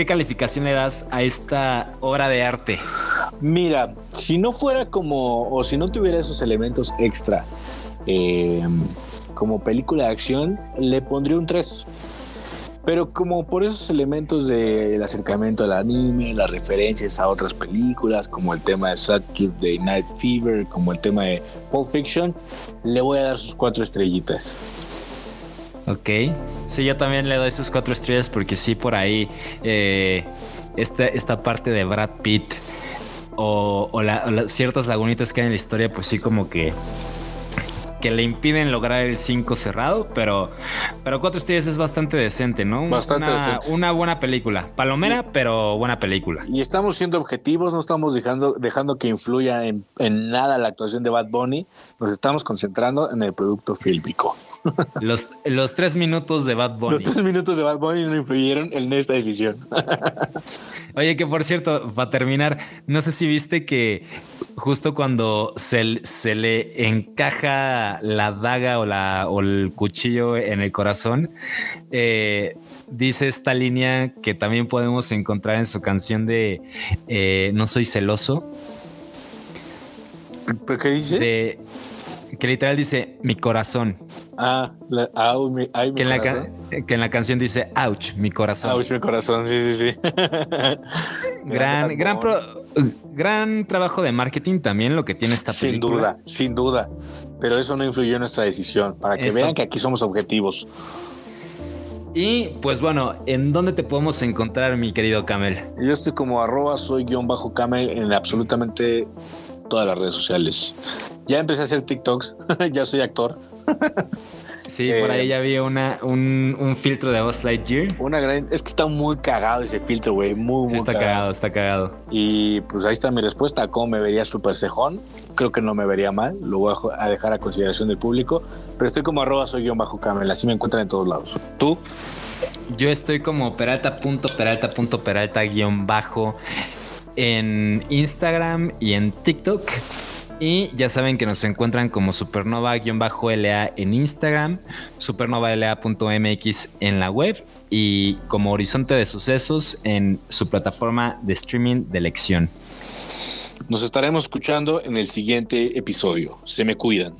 ¿qué calificación le das a esta obra de arte? Mira, si no fuera como, o si no tuviera esos elementos extra, eh, como película de acción, le pondría un 3. Pero como por esos elementos del acercamiento al anime, las referencias a otras películas, como el tema de Saturday Night Fever, como el tema de Pulp Fiction, le voy a dar sus cuatro estrellitas. Ok. Sí, yo también le doy sus cuatro estrellas porque sí, por ahí eh, esta, esta parte de Brad Pitt o, o la- o ciertas lagunitas que hay en la historia, pues sí como que que le impiden lograr el 5 cerrado, pero pero cuatro estrellas es bastante decente, ¿no? Bastante una, decente. una buena película. Palomera, pero buena película. Y estamos siendo objetivos, no estamos dejando, dejando que influya en, en nada la actuación de Bad Bunny, nos estamos concentrando en el producto fílmico. Los, los tres minutos de Bad Bunny. Los tres minutos de Bad Bunny no influyeron en esta decisión. Oye, que por cierto, para terminar, no sé si viste que justo cuando se, se le encaja la daga o, la, o el cuchillo en el corazón, eh, dice esta línea que también podemos encontrar en su canción de eh, No soy celoso, ¿Pero ¿Qué dice? de, que literal dice mi corazón, Ah, la, au, mi, ay, mi que en, la, corazón. ca- que en la canción dice ouch, mi corazón. Ouch, mi corazón, sí, sí, sí. Gran, gran, pro- gran trabajo de marketing también lo que tiene esta Sin película. duda, sin duda. Pero eso no influyó en nuestra decisión, para que Eso. vean que aquí somos objetivos. Y pues bueno, ¿en dónde te podemos encontrar, mi querido Camel? Yo estoy como arroba soy guion bajo camel en absolutamente todas las redes sociales. Ya empecé a hacer TikToks, ya soy actor. Sí, Eh, por ahí ya vi una, un, un filtro de Buzz Lightyear. Una gran... Es que está muy cagado ese filtro, güey. Muy, muy Sí, está cagado, está cagado. Y pues ahí está mi respuesta. ¿Cómo me vería súper cejón? Creo que no me vería mal. Lo voy a dejar a consideración del público. Pero estoy como arroba soy guion bajo camel. Así me encuentran en todos lados. ¿Tú? Yo estoy como peralta.peralta.peralta guion bajo en Instagram y en TikTok. Y ya saben que nos encuentran como supernova-la en Instagram, supernovala.mx en la web y como Horizonte de Sucesos en su plataforma de streaming de elección. Nos estaremos escuchando en el siguiente episodio. Se me cuidan.